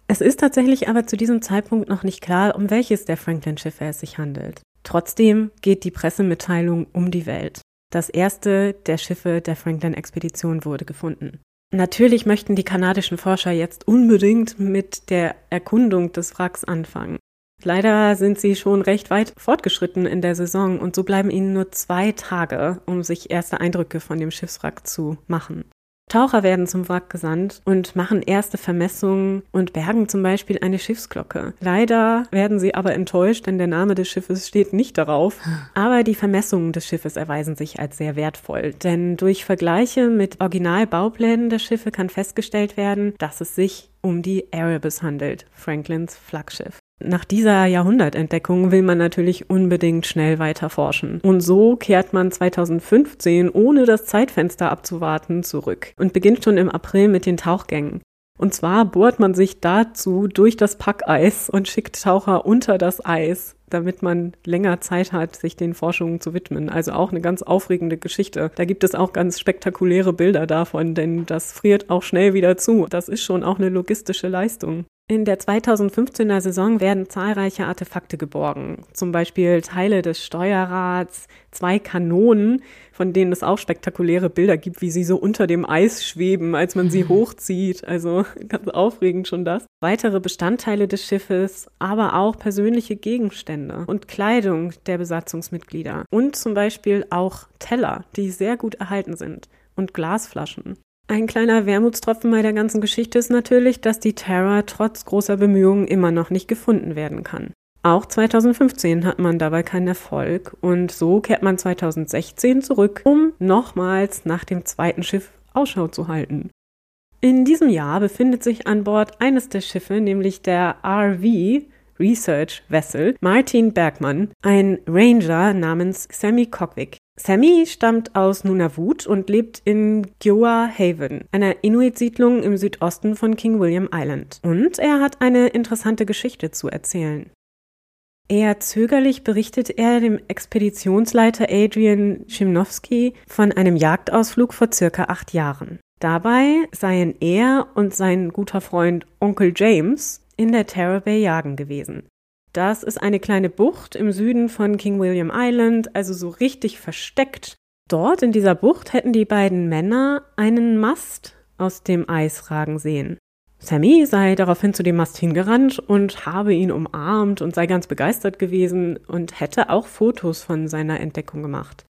Es ist tatsächlich aber zu diesem Zeitpunkt noch nicht klar, um welches der Franklin-Schiffe es sich handelt. Trotzdem geht die Pressemitteilung um die Welt. Das erste der Schiffe der Franklin-Expedition wurde gefunden. Natürlich möchten die kanadischen Forscher jetzt unbedingt mit der Erkundung des Wracks anfangen. Leider sind sie schon recht weit fortgeschritten in der Saison und so bleiben ihnen nur zwei Tage, um sich erste Eindrücke von dem Schiffswrack zu machen. Taucher werden zum Wrack gesandt und machen erste Vermessungen und bergen zum Beispiel eine Schiffsglocke. Leider werden sie aber enttäuscht, denn der Name des Schiffes steht nicht darauf. Aber die Vermessungen des Schiffes erweisen sich als sehr wertvoll, denn durch Vergleiche mit Originalbauplänen der Schiffe kann festgestellt werden, dass es sich um die Erebus handelt, Franklins Flaggschiff. Nach dieser Jahrhundertentdeckung will man natürlich unbedingt schnell weiter forschen. Und so kehrt man 2015, ohne das Zeitfenster abzuwarten, zurück und beginnt schon im April mit den Tauchgängen. Und zwar bohrt man sich dazu durch das Packeis und schickt Taucher unter das Eis, damit man länger Zeit hat, sich den Forschungen zu widmen. Also auch eine ganz aufregende Geschichte. Da gibt es auch ganz spektakuläre Bilder davon, denn das friert auch schnell wieder zu. Das ist schon auch eine logistische Leistung. In der 2015er Saison werden zahlreiche Artefakte geborgen, zum Beispiel Teile des Steuerrads, zwei Kanonen, von denen es auch spektakuläre Bilder gibt, wie sie so unter dem Eis schweben, als man sie hochzieht. Also ganz aufregend schon das. Weitere Bestandteile des Schiffes, aber auch persönliche Gegenstände und Kleidung der Besatzungsmitglieder und zum Beispiel auch Teller, die sehr gut erhalten sind und Glasflaschen. Ein kleiner Wermutstropfen bei der ganzen Geschichte ist natürlich, dass die Terra trotz großer Bemühungen immer noch nicht gefunden werden kann. Auch 2015 hat man dabei keinen Erfolg und so kehrt man 2016 zurück, um nochmals nach dem zweiten Schiff Ausschau zu halten. In diesem Jahr befindet sich an Bord eines der Schiffe, nämlich der RV Research Vessel, Martin Bergmann, ein Ranger namens Sammy Cockwick. Sammy stammt aus Nunavut und lebt in Gioa Haven, einer Inuit-Siedlung im Südosten von King William Island. Und er hat eine interessante Geschichte zu erzählen. Eher zögerlich berichtet er dem Expeditionsleiter Adrian Chimnowski von einem Jagdausflug vor circa acht Jahren. Dabei seien er und sein guter Freund Onkel James in der Terror Bay jagen gewesen. Das ist eine kleine Bucht im Süden von King William Island, also so richtig versteckt. Dort in dieser Bucht hätten die beiden Männer einen Mast aus dem Eis ragen sehen. Sammy sei daraufhin zu dem Mast hingerannt und habe ihn umarmt und sei ganz begeistert gewesen und hätte auch Fotos von seiner Entdeckung gemacht.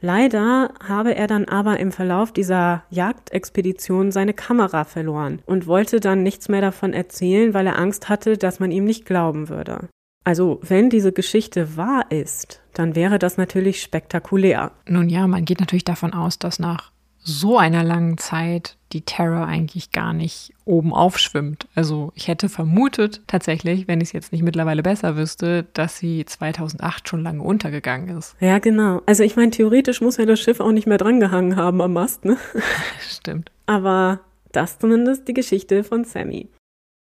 Leider habe er dann aber im Verlauf dieser Jagdexpedition seine Kamera verloren und wollte dann nichts mehr davon erzählen, weil er Angst hatte, dass man ihm nicht glauben würde. Also, wenn diese Geschichte wahr ist, dann wäre das natürlich spektakulär. Nun ja, man geht natürlich davon aus, dass nach so einer langen Zeit die Terror eigentlich gar nicht oben aufschwimmt. Also ich hätte vermutet tatsächlich, wenn ich es jetzt nicht mittlerweile besser wüsste, dass sie 2008 schon lange untergegangen ist. Ja, genau. Also ich meine, theoretisch muss ja das Schiff auch nicht mehr drangehangen haben am Mast, ne? Stimmt. Aber das zumindest die Geschichte von Sammy.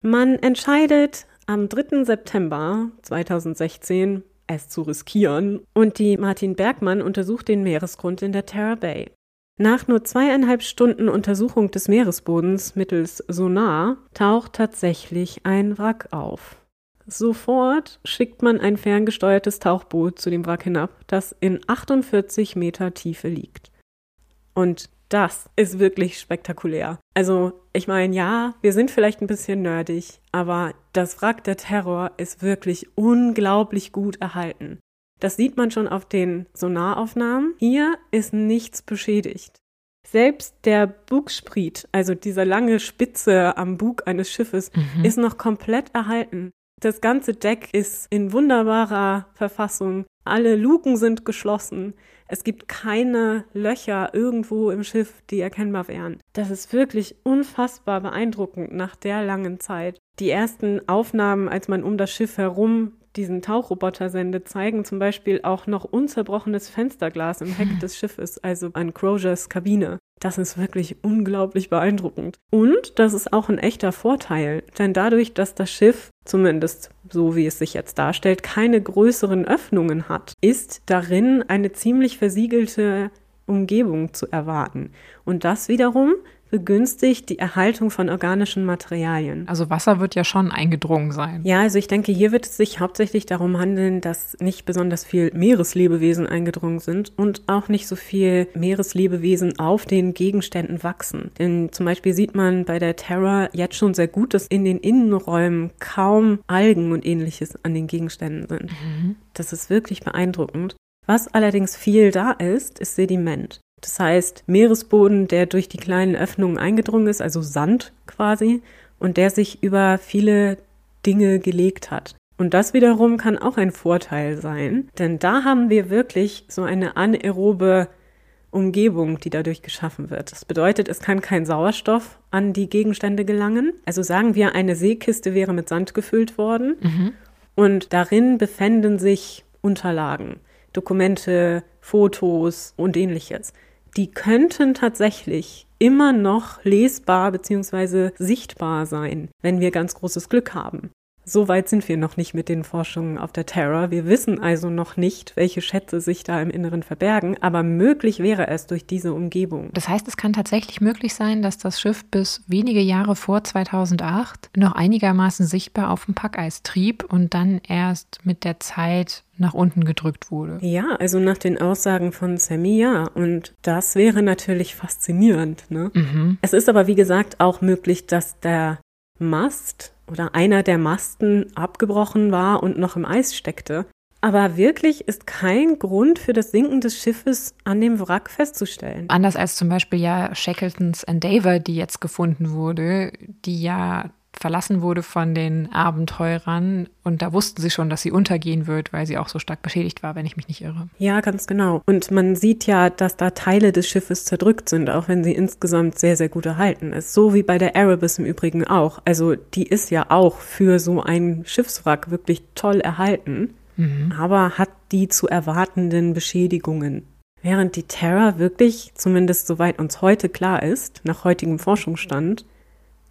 Man entscheidet am 3. September 2016 es zu riskieren und die Martin Bergmann untersucht den Meeresgrund in der Terra Bay. Nach nur zweieinhalb Stunden Untersuchung des Meeresbodens mittels Sonar taucht tatsächlich ein Wrack auf. Sofort schickt man ein ferngesteuertes Tauchboot zu dem Wrack hinab, das in 48 Meter Tiefe liegt. Und das ist wirklich spektakulär. Also, ich meine, ja, wir sind vielleicht ein bisschen nerdig, aber das Wrack der Terror ist wirklich unglaublich gut erhalten. Das sieht man schon auf den Sonaraufnahmen. Hier ist nichts beschädigt. Selbst der Bugspriet, also diese lange Spitze am Bug eines Schiffes, mhm. ist noch komplett erhalten. Das ganze Deck ist in wunderbarer Verfassung. Alle Luken sind geschlossen. Es gibt keine Löcher irgendwo im Schiff, die erkennbar wären. Das ist wirklich unfassbar beeindruckend nach der langen Zeit. Die ersten Aufnahmen, als man um das Schiff herum diesen Tauchroboter-Sende zeigen zum Beispiel auch noch unzerbrochenes Fensterglas im Heck des Schiffes, also an Crozers Kabine. Das ist wirklich unglaublich beeindruckend. Und das ist auch ein echter Vorteil, denn dadurch, dass das Schiff, zumindest so wie es sich jetzt darstellt, keine größeren Öffnungen hat, ist darin eine ziemlich versiegelte Umgebung zu erwarten. Und das wiederum begünstigt die Erhaltung von organischen Materialien. Also Wasser wird ja schon eingedrungen sein. Ja, also ich denke, hier wird es sich hauptsächlich darum handeln, dass nicht besonders viel Meereslebewesen eingedrungen sind und auch nicht so viel Meereslebewesen auf den Gegenständen wachsen. Denn zum Beispiel sieht man bei der Terra jetzt schon sehr gut, dass in den Innenräumen kaum Algen und ähnliches an den Gegenständen sind. Mhm. Das ist wirklich beeindruckend. Was allerdings viel da ist, ist Sediment. Das heißt, Meeresboden, der durch die kleinen Öffnungen eingedrungen ist, also Sand quasi, und der sich über viele Dinge gelegt hat. Und das wiederum kann auch ein Vorteil sein, denn da haben wir wirklich so eine anaerobe Umgebung, die dadurch geschaffen wird. Das bedeutet, es kann kein Sauerstoff an die Gegenstände gelangen. Also sagen wir, eine Seekiste wäre mit Sand gefüllt worden mhm. und darin befänden sich Unterlagen, Dokumente, Fotos und ähnliches die könnten tatsächlich immer noch lesbar bzw. sichtbar sein, wenn wir ganz großes Glück haben. So weit sind wir noch nicht mit den Forschungen auf der Terra. Wir wissen also noch nicht, welche Schätze sich da im Inneren verbergen, aber möglich wäre es durch diese Umgebung. Das heißt, es kann tatsächlich möglich sein, dass das Schiff bis wenige Jahre vor 2008 noch einigermaßen sichtbar auf dem Packeis trieb und dann erst mit der Zeit nach unten gedrückt wurde. Ja, also nach den Aussagen von Sammy, ja. Und das wäre natürlich faszinierend. Ne? Mhm. Es ist aber, wie gesagt, auch möglich, dass der Mast oder einer der Masten abgebrochen war und noch im Eis steckte. Aber wirklich ist kein Grund für das Sinken des Schiffes an dem Wrack festzustellen. Anders als zum Beispiel ja Shackletons Endeavour, die jetzt gefunden wurde, die ja verlassen wurde von den Abenteurern und da wussten sie schon, dass sie untergehen wird, weil sie auch so stark beschädigt war, wenn ich mich nicht irre. Ja, ganz genau. Und man sieht ja, dass da Teile des Schiffes zerdrückt sind, auch wenn sie insgesamt sehr, sehr gut erhalten ist. So wie bei der Erebus im Übrigen auch. Also die ist ja auch für so ein Schiffswrack wirklich toll erhalten, mhm. aber hat die zu erwartenden Beschädigungen. Während die Terra wirklich, zumindest soweit uns heute klar ist, nach heutigem Forschungsstand,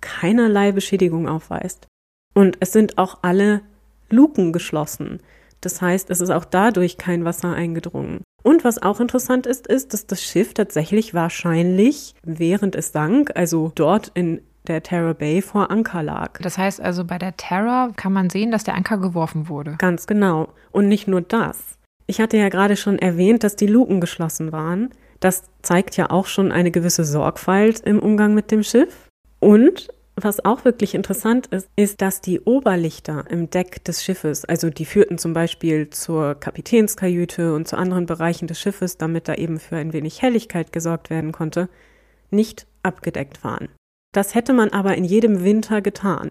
keinerlei Beschädigung aufweist. Und es sind auch alle Luken geschlossen. Das heißt, es ist auch dadurch kein Wasser eingedrungen. Und was auch interessant ist, ist, dass das Schiff tatsächlich wahrscheinlich, während es sank, also dort in der Terror Bay vor Anker lag. Das heißt also, bei der Terror kann man sehen, dass der Anker geworfen wurde. Ganz genau. Und nicht nur das. Ich hatte ja gerade schon erwähnt, dass die Luken geschlossen waren. Das zeigt ja auch schon eine gewisse Sorgfalt im Umgang mit dem Schiff. Und was auch wirklich interessant ist, ist, dass die Oberlichter im Deck des Schiffes, also die führten zum Beispiel zur Kapitänskajüte und zu anderen Bereichen des Schiffes, damit da eben für ein wenig Helligkeit gesorgt werden konnte, nicht abgedeckt waren. Das hätte man aber in jedem Winter getan.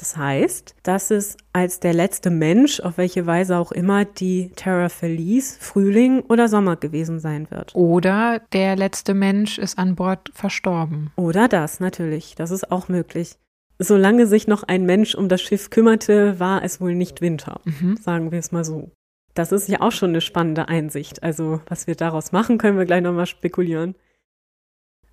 Das heißt, dass es als der letzte Mensch, auf welche Weise auch immer, die Terra verließ, Frühling oder Sommer gewesen sein wird. Oder der letzte Mensch ist an Bord verstorben. Oder das, natürlich. Das ist auch möglich. Solange sich noch ein Mensch um das Schiff kümmerte, war es wohl nicht Winter. Mhm. Sagen wir es mal so. Das ist ja auch schon eine spannende Einsicht. Also, was wir daraus machen, können wir gleich nochmal spekulieren.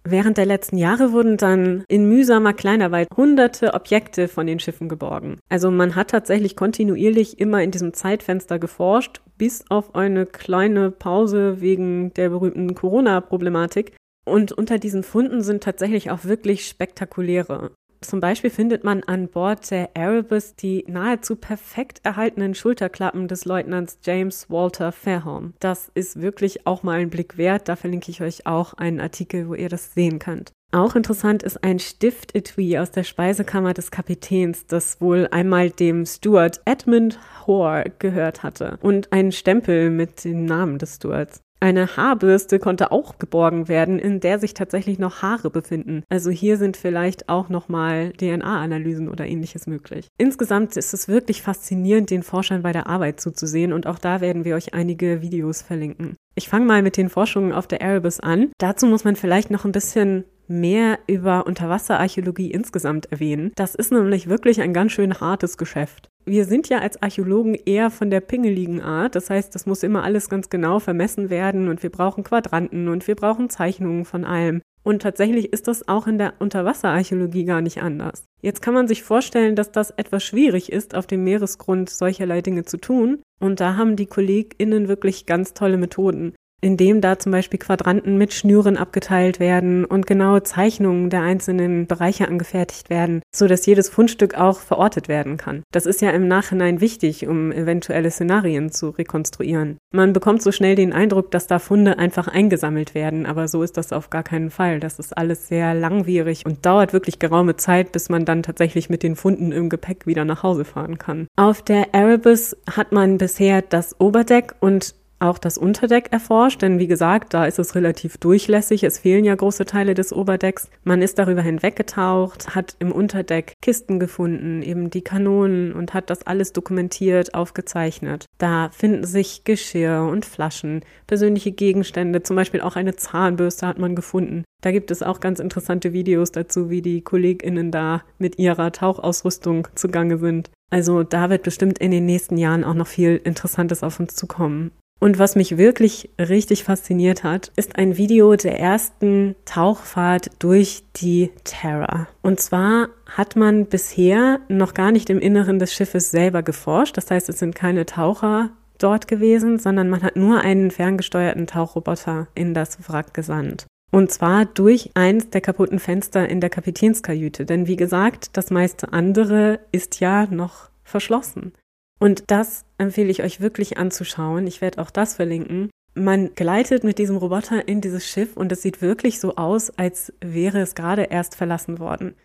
Während der letzten Jahre wurden dann in mühsamer Kleinarbeit hunderte Objekte von den Schiffen geborgen. Also man hat tatsächlich kontinuierlich immer in diesem Zeitfenster geforscht, bis auf eine kleine Pause wegen der berühmten Corona-Problematik. Und unter diesen Funden sind tatsächlich auch wirklich spektakuläre. Zum Beispiel findet man an Bord der Erebus die nahezu perfekt erhaltenen Schulterklappen des Leutnants James Walter Fairholm. Das ist wirklich auch mal ein Blick wert. Da verlinke ich euch auch einen Artikel, wo ihr das sehen könnt. Auch interessant ist ein Stiftetui aus der Speisekammer des Kapitäns, das wohl einmal dem Steward Edmund Hoare gehört hatte und ein Stempel mit dem Namen des Stewards. Eine Haarbürste konnte auch geborgen werden, in der sich tatsächlich noch Haare befinden. Also hier sind vielleicht auch nochmal DNA-Analysen oder ähnliches möglich. Insgesamt ist es wirklich faszinierend, den Forschern bei der Arbeit zuzusehen und auch da werden wir euch einige Videos verlinken. Ich fange mal mit den Forschungen auf der Erebus an. Dazu muss man vielleicht noch ein bisschen mehr über Unterwasserarchäologie insgesamt erwähnen. Das ist nämlich wirklich ein ganz schön hartes Geschäft. Wir sind ja als Archäologen eher von der pingeligen Art. Das heißt, das muss immer alles ganz genau vermessen werden und wir brauchen Quadranten und wir brauchen Zeichnungen von allem. Und tatsächlich ist das auch in der Unterwasserarchäologie gar nicht anders. Jetzt kann man sich vorstellen, dass das etwas schwierig ist, auf dem Meeresgrund solcherlei Dinge zu tun. Und da haben die KollegInnen wirklich ganz tolle Methoden indem da zum Beispiel Quadranten mit Schnüren abgeteilt werden und genaue Zeichnungen der einzelnen Bereiche angefertigt werden, so dass jedes Fundstück auch verortet werden kann. Das ist ja im Nachhinein wichtig, um eventuelle Szenarien zu rekonstruieren. Man bekommt so schnell den Eindruck, dass da Funde einfach eingesammelt werden, aber so ist das auf gar keinen Fall. Das ist alles sehr langwierig und dauert wirklich geraume Zeit, bis man dann tatsächlich mit den Funden im Gepäck wieder nach Hause fahren kann. Auf der Erebus hat man bisher das Oberdeck und auch das Unterdeck erforscht, denn wie gesagt, da ist es relativ durchlässig. Es fehlen ja große Teile des Oberdecks. Man ist darüber hinweggetaucht, hat im Unterdeck Kisten gefunden, eben die Kanonen und hat das alles dokumentiert, aufgezeichnet. Da finden sich Geschirr und Flaschen, persönliche Gegenstände, zum Beispiel auch eine Zahnbürste hat man gefunden. Da gibt es auch ganz interessante Videos dazu, wie die KollegInnen da mit ihrer Tauchausrüstung zugange sind. Also da wird bestimmt in den nächsten Jahren auch noch viel Interessantes auf uns zukommen. Und was mich wirklich richtig fasziniert hat, ist ein Video der ersten Tauchfahrt durch die Terra. Und zwar hat man bisher noch gar nicht im Inneren des Schiffes selber geforscht. Das heißt, es sind keine Taucher dort gewesen, sondern man hat nur einen ferngesteuerten Tauchroboter in das Wrack gesandt. Und zwar durch eins der kaputten Fenster in der Kapitänskajüte. Denn wie gesagt, das meiste andere ist ja noch verschlossen. Und das empfehle ich euch wirklich anzuschauen. Ich werde auch das verlinken. Man gleitet mit diesem Roboter in dieses Schiff und es sieht wirklich so aus, als wäre es gerade erst verlassen worden.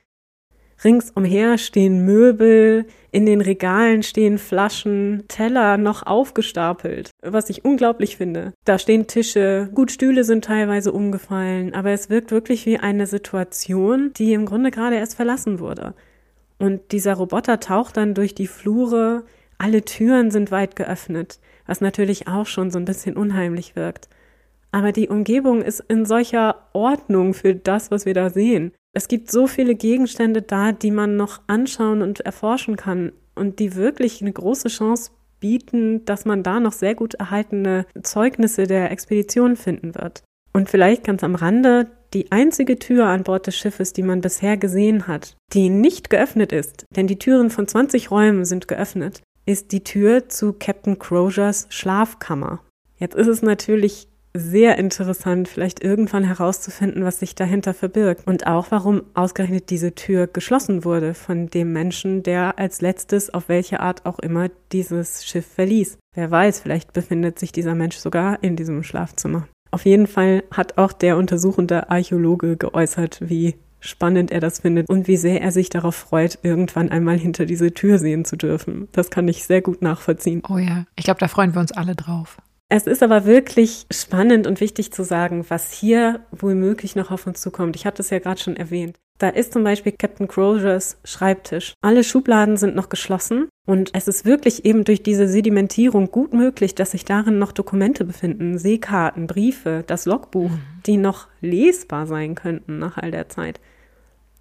Ringsumher stehen Möbel, in den Regalen stehen Flaschen, Teller noch aufgestapelt, was ich unglaublich finde. Da stehen Tische, gut Stühle sind teilweise umgefallen, aber es wirkt wirklich wie eine Situation, die im Grunde gerade erst verlassen wurde. Und dieser Roboter taucht dann durch die Flure, alle Türen sind weit geöffnet, was natürlich auch schon so ein bisschen unheimlich wirkt. Aber die Umgebung ist in solcher Ordnung für das, was wir da sehen. Es gibt so viele Gegenstände da, die man noch anschauen und erforschen kann und die wirklich eine große Chance bieten, dass man da noch sehr gut erhaltene Zeugnisse der Expedition finden wird. Und vielleicht ganz am Rande, die einzige Tür an Bord des Schiffes, die man bisher gesehen hat, die nicht geöffnet ist, denn die Türen von 20 Räumen sind geöffnet, ist die Tür zu Captain Crozers Schlafkammer. Jetzt ist es natürlich sehr interessant, vielleicht irgendwann herauszufinden, was sich dahinter verbirgt und auch warum ausgerechnet diese Tür geschlossen wurde von dem Menschen, der als letztes auf welche Art auch immer dieses Schiff verließ. Wer weiß, vielleicht befindet sich dieser Mensch sogar in diesem Schlafzimmer. Auf jeden Fall hat auch der untersuchende Archäologe geäußert, wie spannend er das findet und wie sehr er sich darauf freut, irgendwann einmal hinter diese Tür sehen zu dürfen. Das kann ich sehr gut nachvollziehen. Oh ja, ich glaube, da freuen wir uns alle drauf. Es ist aber wirklich spannend und wichtig zu sagen, was hier wohl möglich noch auf uns zukommt. Ich habe das ja gerade schon erwähnt. Da ist zum Beispiel Captain Crozers Schreibtisch. Alle Schubladen sind noch geschlossen und es ist wirklich eben durch diese Sedimentierung gut möglich, dass sich darin noch Dokumente befinden, Seekarten, Briefe, das Logbuch, mhm. die noch lesbar sein könnten nach all der Zeit.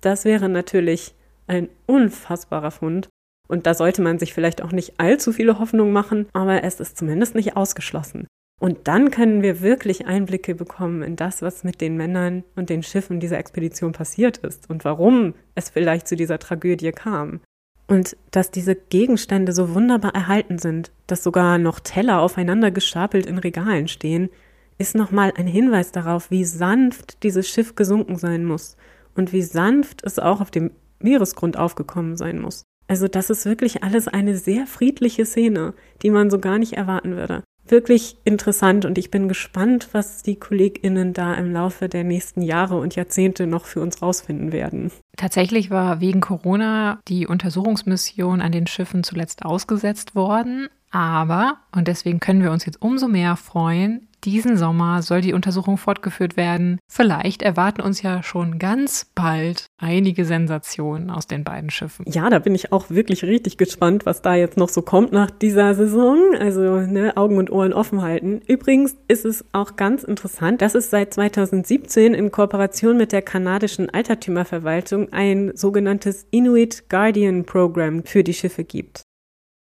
Das wäre natürlich ein unfassbarer Fund. Und da sollte man sich vielleicht auch nicht allzu viele Hoffnungen machen, aber es ist zumindest nicht ausgeschlossen. Und dann können wir wirklich Einblicke bekommen in das, was mit den Männern und den Schiffen dieser Expedition passiert ist und warum es vielleicht zu dieser Tragödie kam. Und dass diese Gegenstände so wunderbar erhalten sind, dass sogar noch Teller aufeinander gestapelt in Regalen stehen, ist nochmal ein Hinweis darauf, wie sanft dieses Schiff gesunken sein muss und wie sanft es auch auf dem Meeresgrund aufgekommen sein muss. Also das ist wirklich alles eine sehr friedliche Szene, die man so gar nicht erwarten würde. Wirklich interessant und ich bin gespannt, was die Kolleginnen da im Laufe der nächsten Jahre und Jahrzehnte noch für uns rausfinden werden. Tatsächlich war wegen Corona die Untersuchungsmission an den Schiffen zuletzt ausgesetzt worden, aber, und deswegen können wir uns jetzt umso mehr freuen, Diesen Sommer soll die Untersuchung fortgeführt werden. Vielleicht erwarten uns ja schon ganz bald einige Sensationen aus den beiden Schiffen. Ja, da bin ich auch wirklich richtig gespannt, was da jetzt noch so kommt nach dieser Saison. Also ne, Augen und Ohren offen halten. Übrigens ist es auch ganz interessant, dass es seit 2017 in Kooperation mit der kanadischen Altertümerverwaltung ein sogenanntes Inuit Guardian Program für die Schiffe gibt.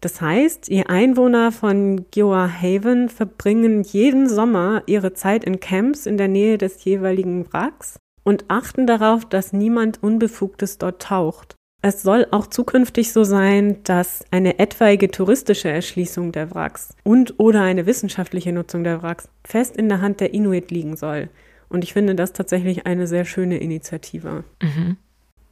Das heißt, die Einwohner von Gioa Haven verbringen jeden Sommer ihre Zeit in Camps in der Nähe des jeweiligen Wracks und achten darauf, dass niemand Unbefugtes dort taucht. Es soll auch zukünftig so sein, dass eine etwaige touristische Erschließung der Wracks und oder eine wissenschaftliche Nutzung der Wracks fest in der Hand der Inuit liegen soll. Und ich finde das tatsächlich eine sehr schöne Initiative. Mhm.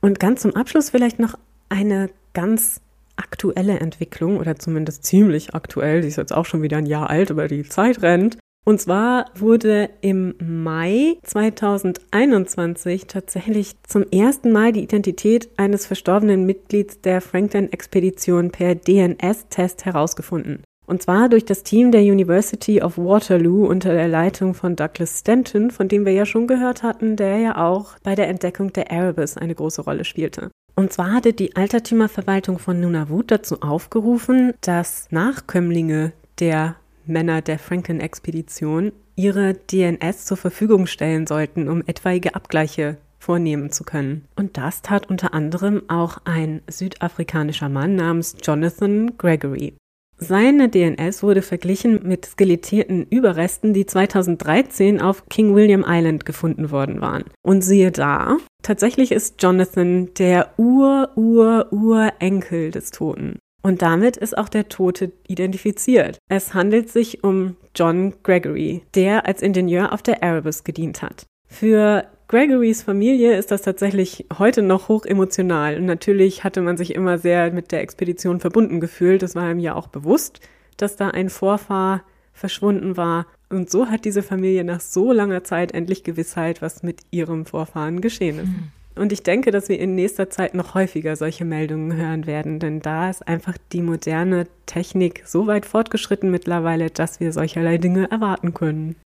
Und ganz zum Abschluss vielleicht noch eine ganz aktuelle Entwicklung oder zumindest ziemlich aktuell. Sie ist jetzt auch schon wieder ein Jahr alt, aber die Zeit rennt. Und zwar wurde im Mai 2021 tatsächlich zum ersten Mal die Identität eines verstorbenen Mitglieds der Franklin-Expedition per DNS-Test herausgefunden. Und zwar durch das Team der University of Waterloo unter der Leitung von Douglas Stanton, von dem wir ja schon gehört hatten, der ja auch bei der Entdeckung der Erebus eine große Rolle spielte. Und zwar hatte die Altertümerverwaltung von Nunavut dazu aufgerufen, dass Nachkömmlinge der Männer der Franklin-Expedition ihre DNS zur Verfügung stellen sollten, um etwaige Abgleiche vornehmen zu können. Und das tat unter anderem auch ein südafrikanischer Mann namens Jonathan Gregory. Seine DNS wurde verglichen mit skelettierten Überresten, die 2013 auf King William Island gefunden worden waren. Und siehe da, tatsächlich ist Jonathan der Ur-Ur-Urenkel des Toten. Und damit ist auch der Tote identifiziert. Es handelt sich um John Gregory, der als Ingenieur auf der Erebus gedient hat. Für Gregorys Familie ist das tatsächlich heute noch hoch emotional. Und natürlich hatte man sich immer sehr mit der Expedition verbunden gefühlt. Das war ihm ja auch bewusst, dass da ein Vorfahr verschwunden war. Und so hat diese Familie nach so langer Zeit endlich Gewissheit, was mit ihrem Vorfahren geschehen ist. Mhm. Und ich denke, dass wir in nächster Zeit noch häufiger solche Meldungen hören werden, denn da ist einfach die moderne Technik so weit fortgeschritten mittlerweile, dass wir solcherlei Dinge erwarten können.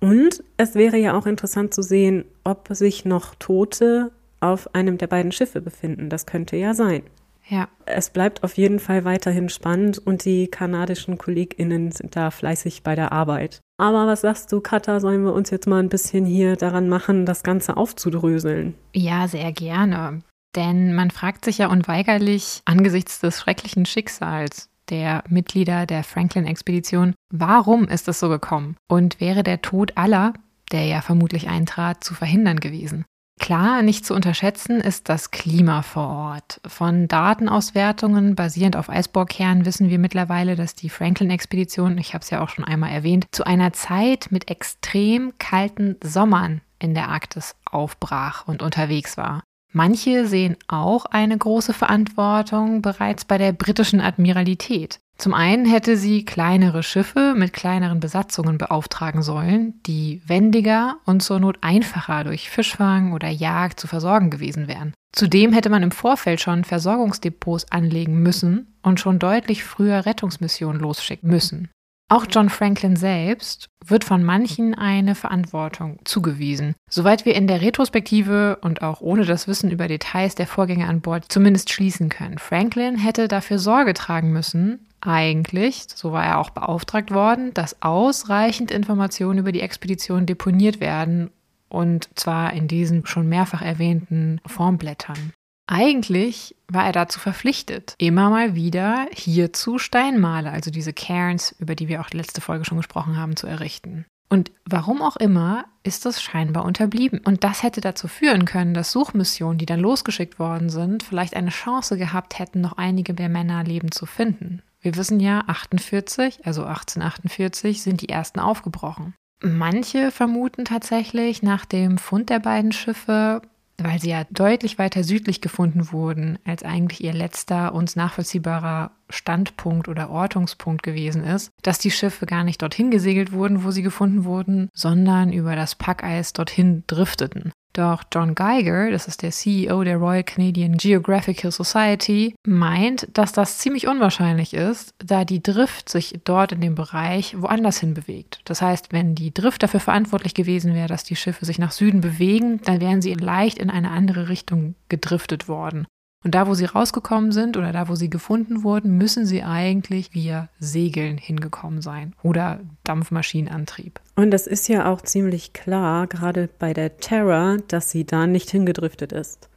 Und es wäre ja auch interessant zu sehen, ob sich noch Tote auf einem der beiden Schiffe befinden. Das könnte ja sein. Ja. Es bleibt auf jeden Fall weiterhin spannend und die kanadischen KollegInnen sind da fleißig bei der Arbeit. Aber was sagst du, Katha, sollen wir uns jetzt mal ein bisschen hier daran machen, das Ganze aufzudröseln? Ja, sehr gerne. Denn man fragt sich ja unweigerlich angesichts des schrecklichen Schicksals, der Mitglieder der Franklin-Expedition, warum ist es so gekommen? Und wäre der Tod aller, der ja vermutlich eintrat, zu verhindern gewesen? Klar, nicht zu unterschätzen ist das Klima vor Ort. Von Datenauswertungen basierend auf Eisbohrkernen wissen wir mittlerweile, dass die Franklin-Expedition, ich habe es ja auch schon einmal erwähnt, zu einer Zeit mit extrem kalten Sommern in der Arktis aufbrach und unterwegs war. Manche sehen auch eine große Verantwortung bereits bei der britischen Admiralität. Zum einen hätte sie kleinere Schiffe mit kleineren Besatzungen beauftragen sollen, die wendiger und zur Not einfacher durch Fischfang oder Jagd zu versorgen gewesen wären. Zudem hätte man im Vorfeld schon Versorgungsdepots anlegen müssen und schon deutlich früher Rettungsmissionen losschicken müssen. Auch John Franklin selbst wird von manchen eine Verantwortung zugewiesen. Soweit wir in der Retrospektive und auch ohne das Wissen über Details der Vorgänge an Bord zumindest schließen können. Franklin hätte dafür Sorge tragen müssen, eigentlich, so war er auch beauftragt worden, dass ausreichend Informationen über die Expedition deponiert werden und zwar in diesen schon mehrfach erwähnten Formblättern. Eigentlich war er dazu verpflichtet, immer mal wieder hierzu Steinmale, also diese Cairns, über die wir auch letzte Folge schon gesprochen haben, zu errichten. Und warum auch immer ist das scheinbar unterblieben. Und das hätte dazu führen können, dass Suchmissionen, die dann losgeschickt worden sind, vielleicht eine Chance gehabt hätten, noch einige der Männerleben zu finden. Wir wissen ja, 48, also 1848, sind die ersten aufgebrochen. Manche vermuten tatsächlich nach dem Fund der beiden Schiffe, weil sie ja deutlich weiter südlich gefunden wurden, als eigentlich ihr letzter uns nachvollziehbarer Standpunkt oder Ortungspunkt gewesen ist, dass die Schiffe gar nicht dorthin gesegelt wurden, wo sie gefunden wurden, sondern über das Packeis dorthin drifteten. Doch John Geiger, das ist der CEO der Royal Canadian Geographical Society, meint, dass das ziemlich unwahrscheinlich ist, da die Drift sich dort in dem Bereich woanders hin bewegt. Das heißt, wenn die Drift dafür verantwortlich gewesen wäre, dass die Schiffe sich nach Süden bewegen, dann wären sie leicht in eine andere Richtung gedriftet worden. Und da, wo sie rausgekommen sind oder da, wo sie gefunden wurden, müssen sie eigentlich via Segeln hingekommen sein oder Dampfmaschinenantrieb. Und das ist ja auch ziemlich klar, gerade bei der Terror, dass sie da nicht hingedriftet ist.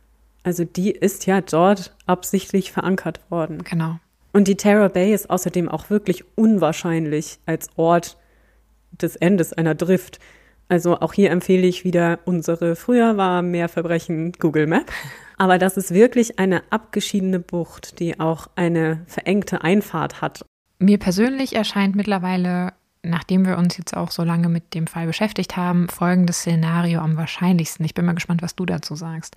Also die ist ja dort absichtlich verankert worden. Genau. Und die Terror Bay ist außerdem auch wirklich unwahrscheinlich als Ort des Endes einer Drift. Also auch hier empfehle ich wieder unsere früher war mehr Verbrechen Google Map. Aber das ist wirklich eine abgeschiedene Bucht, die auch eine verengte Einfahrt hat. Mir persönlich erscheint mittlerweile, nachdem wir uns jetzt auch so lange mit dem Fall beschäftigt haben, folgendes Szenario am wahrscheinlichsten. Ich bin mal gespannt, was du dazu sagst.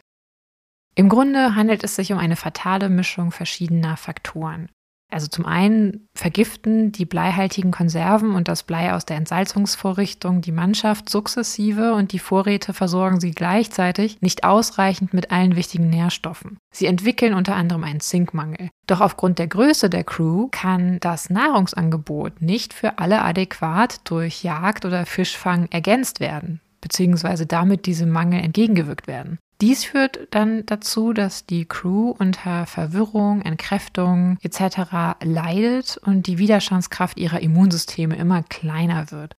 Im Grunde handelt es sich um eine fatale Mischung verschiedener Faktoren. Also zum einen vergiften die bleihaltigen Konserven und das Blei aus der Entsalzungsvorrichtung die Mannschaft sukzessive und die Vorräte versorgen sie gleichzeitig nicht ausreichend mit allen wichtigen Nährstoffen. Sie entwickeln unter anderem einen Zinkmangel. Doch aufgrund der Größe der Crew kann das Nahrungsangebot nicht für alle adäquat durch Jagd oder Fischfang ergänzt werden, beziehungsweise damit diesem Mangel entgegengewirkt werden. Dies führt dann dazu, dass die Crew unter Verwirrung, Entkräftung etc. leidet und die Widerstandskraft ihrer Immunsysteme immer kleiner wird.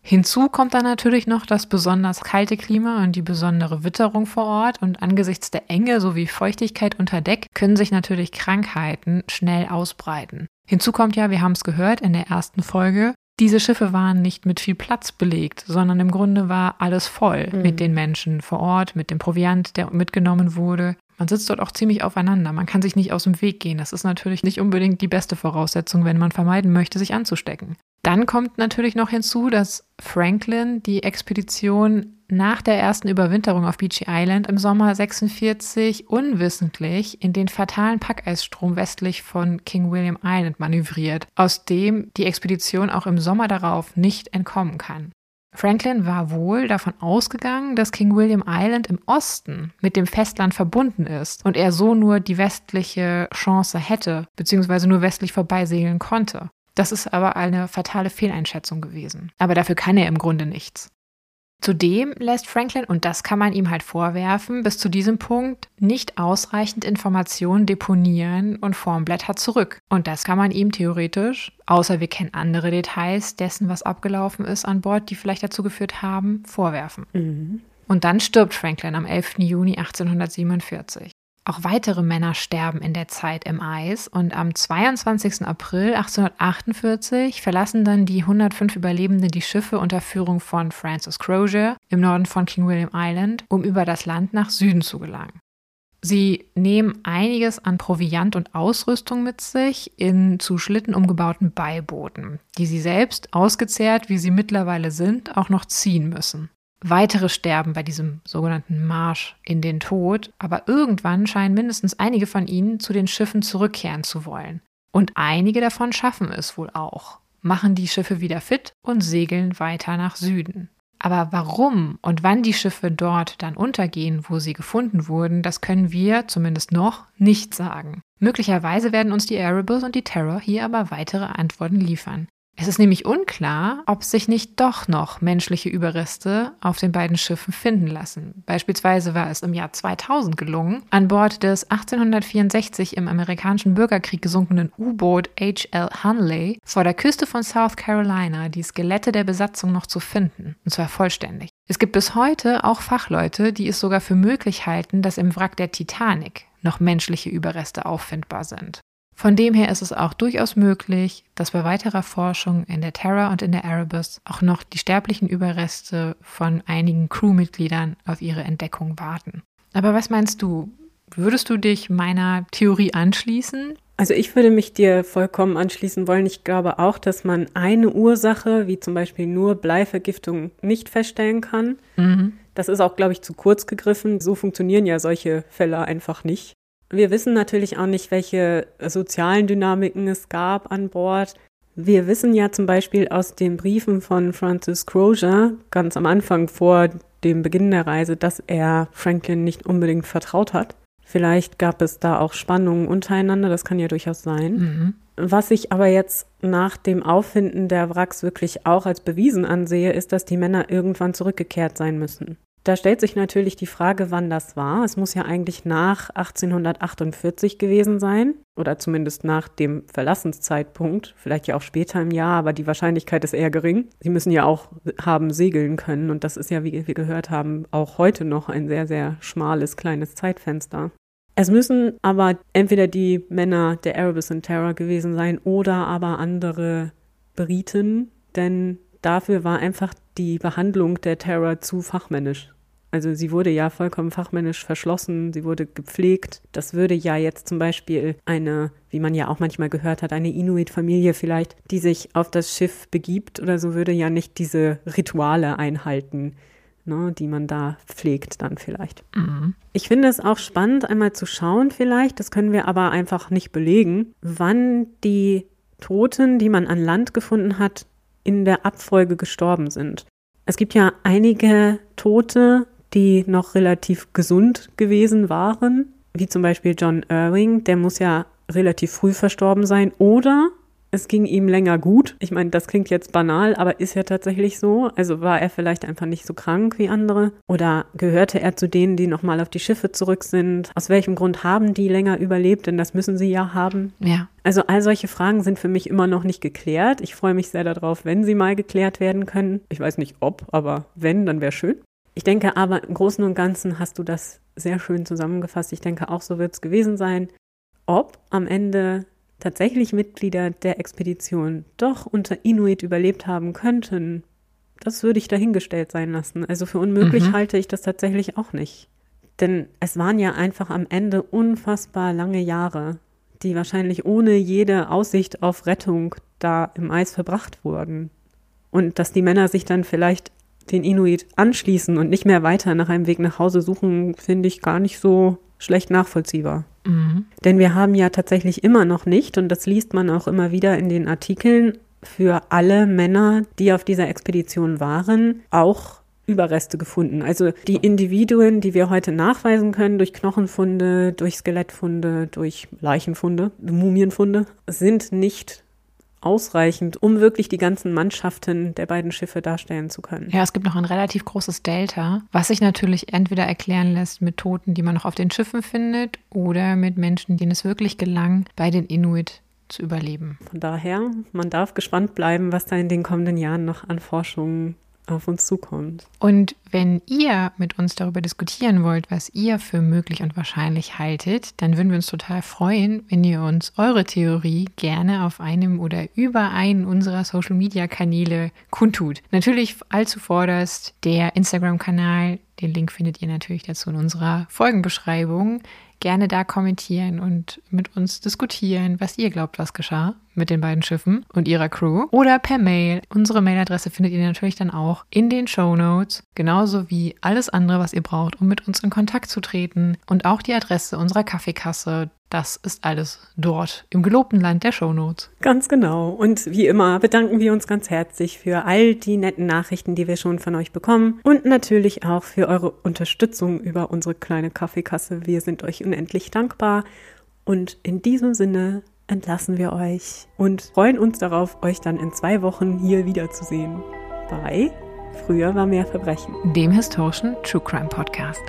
Hinzu kommt dann natürlich noch das besonders kalte Klima und die besondere Witterung vor Ort und angesichts der Enge sowie Feuchtigkeit unter Deck können sich natürlich Krankheiten schnell ausbreiten. Hinzu kommt ja, wir haben es gehört in der ersten Folge, diese Schiffe waren nicht mit viel Platz belegt, sondern im Grunde war alles voll mhm. mit den Menschen vor Ort, mit dem Proviant, der mitgenommen wurde. Man sitzt dort auch ziemlich aufeinander. Man kann sich nicht aus dem Weg gehen. Das ist natürlich nicht unbedingt die beste Voraussetzung, wenn man vermeiden möchte, sich anzustecken. Dann kommt natürlich noch hinzu, dass Franklin die Expedition nach der ersten Überwinterung auf Beachy Island im Sommer 46 unwissentlich in den fatalen Packeisstrom westlich von King William Island manövriert, aus dem die Expedition auch im Sommer darauf nicht entkommen kann. Franklin war wohl davon ausgegangen, dass King William Island im Osten mit dem Festland verbunden ist und er so nur die westliche Chance hätte, beziehungsweise nur westlich vorbeisegeln konnte. Das ist aber eine fatale Fehleinschätzung gewesen. Aber dafür kann er im Grunde nichts. Zudem lässt Franklin, und das kann man ihm halt vorwerfen, bis zu diesem Punkt nicht ausreichend Informationen deponieren und Formblätter zurück. Und das kann man ihm theoretisch, außer wir kennen andere Details dessen, was abgelaufen ist an Bord, die vielleicht dazu geführt haben, vorwerfen. Mhm. Und dann stirbt Franklin am 11. Juni 1847. Auch weitere Männer sterben in der Zeit im Eis und am 22. April 1848 verlassen dann die 105 Überlebenden die Schiffe unter Führung von Francis Crozier im Norden von King William Island, um über das Land nach Süden zu gelangen. Sie nehmen einiges an Proviant und Ausrüstung mit sich in zu Schlitten umgebauten Beibooten, die sie selbst, ausgezehrt wie sie mittlerweile sind, auch noch ziehen müssen. Weitere sterben bei diesem sogenannten Marsch in den Tod, aber irgendwann scheinen mindestens einige von ihnen zu den Schiffen zurückkehren zu wollen. Und einige davon schaffen es wohl auch, machen die Schiffe wieder fit und segeln weiter nach Süden. Aber warum und wann die Schiffe dort dann untergehen, wo sie gefunden wurden, das können wir zumindest noch nicht sagen. Möglicherweise werden uns die Erebus und die Terror hier aber weitere Antworten liefern. Es ist nämlich unklar, ob sich nicht doch noch menschliche Überreste auf den beiden Schiffen finden lassen. Beispielsweise war es im Jahr 2000 gelungen, an Bord des 1864 im amerikanischen Bürgerkrieg gesunkenen U-Boot H.L. Hunley vor der Küste von South Carolina die Skelette der Besatzung noch zu finden, und zwar vollständig. Es gibt bis heute auch Fachleute, die es sogar für möglich halten, dass im Wrack der Titanic noch menschliche Überreste auffindbar sind. Von dem her ist es auch durchaus möglich, dass bei weiterer Forschung in der Terra und in der Erebus auch noch die sterblichen Überreste von einigen Crewmitgliedern auf ihre Entdeckung warten. Aber was meinst du? Würdest du dich meiner Theorie anschließen? Also ich würde mich dir vollkommen anschließen wollen. Ich glaube auch, dass man eine Ursache, wie zum Beispiel nur Bleivergiftung, nicht feststellen kann. Mhm. Das ist auch, glaube ich, zu kurz gegriffen. So funktionieren ja solche Fälle einfach nicht. Wir wissen natürlich auch nicht, welche sozialen Dynamiken es gab an Bord. Wir wissen ja zum Beispiel aus den Briefen von Francis Crozier, ganz am Anfang vor dem Beginn der Reise, dass er Franklin nicht unbedingt vertraut hat. Vielleicht gab es da auch Spannungen untereinander, das kann ja durchaus sein. Mhm. Was ich aber jetzt nach dem Auffinden der Wracks wirklich auch als bewiesen ansehe, ist, dass die Männer irgendwann zurückgekehrt sein müssen. Da stellt sich natürlich die Frage, wann das war. Es muss ja eigentlich nach 1848 gewesen sein oder zumindest nach dem Verlassenszeitpunkt, vielleicht ja auch später im Jahr, aber die Wahrscheinlichkeit ist eher gering. Sie müssen ja auch haben segeln können und das ist ja, wie wir gehört haben, auch heute noch ein sehr, sehr schmales, kleines Zeitfenster. Es müssen aber entweder die Männer der Erebus and Terror gewesen sein oder aber andere Briten, denn dafür war einfach die Behandlung der Terror zu fachmännisch. Also sie wurde ja vollkommen fachmännisch verschlossen, sie wurde gepflegt. Das würde ja jetzt zum Beispiel eine, wie man ja auch manchmal gehört hat, eine Inuit-Familie vielleicht, die sich auf das Schiff begibt oder so, würde ja nicht diese Rituale einhalten, ne, die man da pflegt dann vielleicht. Mhm. Ich finde es auch spannend, einmal zu schauen vielleicht, das können wir aber einfach nicht belegen, wann die Toten, die man an Land gefunden hat, in der Abfolge gestorben sind. Es gibt ja einige Tote, die noch relativ gesund gewesen waren, wie zum Beispiel John Irving, der muss ja relativ früh verstorben sein, oder es ging ihm länger gut. Ich meine, das klingt jetzt banal, aber ist ja tatsächlich so. Also war er vielleicht einfach nicht so krank wie andere? Oder gehörte er zu denen, die nochmal auf die Schiffe zurück sind? Aus welchem Grund haben die länger überlebt? Denn das müssen sie ja haben. Ja. Also all solche Fragen sind für mich immer noch nicht geklärt. Ich freue mich sehr darauf, wenn sie mal geklärt werden können. Ich weiß nicht ob, aber wenn, dann wäre schön. Ich denke aber im Großen und Ganzen hast du das sehr schön zusammengefasst. Ich denke auch, so wird es gewesen sein. Ob am Ende tatsächlich Mitglieder der Expedition doch unter Inuit überlebt haben könnten, das würde ich dahingestellt sein lassen. Also für unmöglich mhm. halte ich das tatsächlich auch nicht. Denn es waren ja einfach am Ende unfassbar lange Jahre, die wahrscheinlich ohne jede Aussicht auf Rettung da im Eis verbracht wurden. Und dass die Männer sich dann vielleicht den Inuit anschließen und nicht mehr weiter nach einem Weg nach Hause suchen, finde ich gar nicht so schlecht nachvollziehbar. Mhm. Denn wir haben ja tatsächlich immer noch nicht, und das liest man auch immer wieder in den Artikeln, für alle Männer, die auf dieser Expedition waren, auch Überreste gefunden. Also die Individuen, die wir heute nachweisen können durch Knochenfunde, durch Skelettfunde, durch Leichenfunde, Mumienfunde, sind nicht ausreichend, um wirklich die ganzen Mannschaften der beiden Schiffe darstellen zu können. Ja, es gibt noch ein relativ großes Delta, was sich natürlich entweder erklären lässt mit Toten, die man noch auf den Schiffen findet, oder mit Menschen, denen es wirklich gelang, bei den Inuit zu überleben. Von daher, man darf gespannt bleiben, was da in den kommenden Jahren noch an Forschung auf uns zukommt. Und wenn ihr mit uns darüber diskutieren wollt, was ihr für möglich und wahrscheinlich haltet, dann würden wir uns total freuen, wenn ihr uns eure Theorie gerne auf einem oder über einen unserer Social Media Kanäle kundtut. Natürlich allzu vorderst der Instagram-Kanal. Den Link findet ihr natürlich dazu in unserer Folgenbeschreibung gerne da kommentieren und mit uns diskutieren, was ihr glaubt, was geschah mit den beiden Schiffen und ihrer Crew. Oder per Mail. Unsere Mailadresse findet ihr natürlich dann auch in den Show Notes, genauso wie alles andere, was ihr braucht, um mit uns in Kontakt zu treten. Und auch die Adresse unserer Kaffeekasse. Das ist alles dort im gelobten Land der Shownotes. Ganz genau. Und wie immer bedanken wir uns ganz herzlich für all die netten Nachrichten, die wir schon von euch bekommen und natürlich auch für eure Unterstützung über unsere kleine Kaffeekasse. Wir sind euch unendlich dankbar. Und in diesem Sinne entlassen wir euch und freuen uns darauf, euch dann in zwei Wochen hier wiederzusehen. Bei Früher war mehr Verbrechen, dem historischen True Crime Podcast.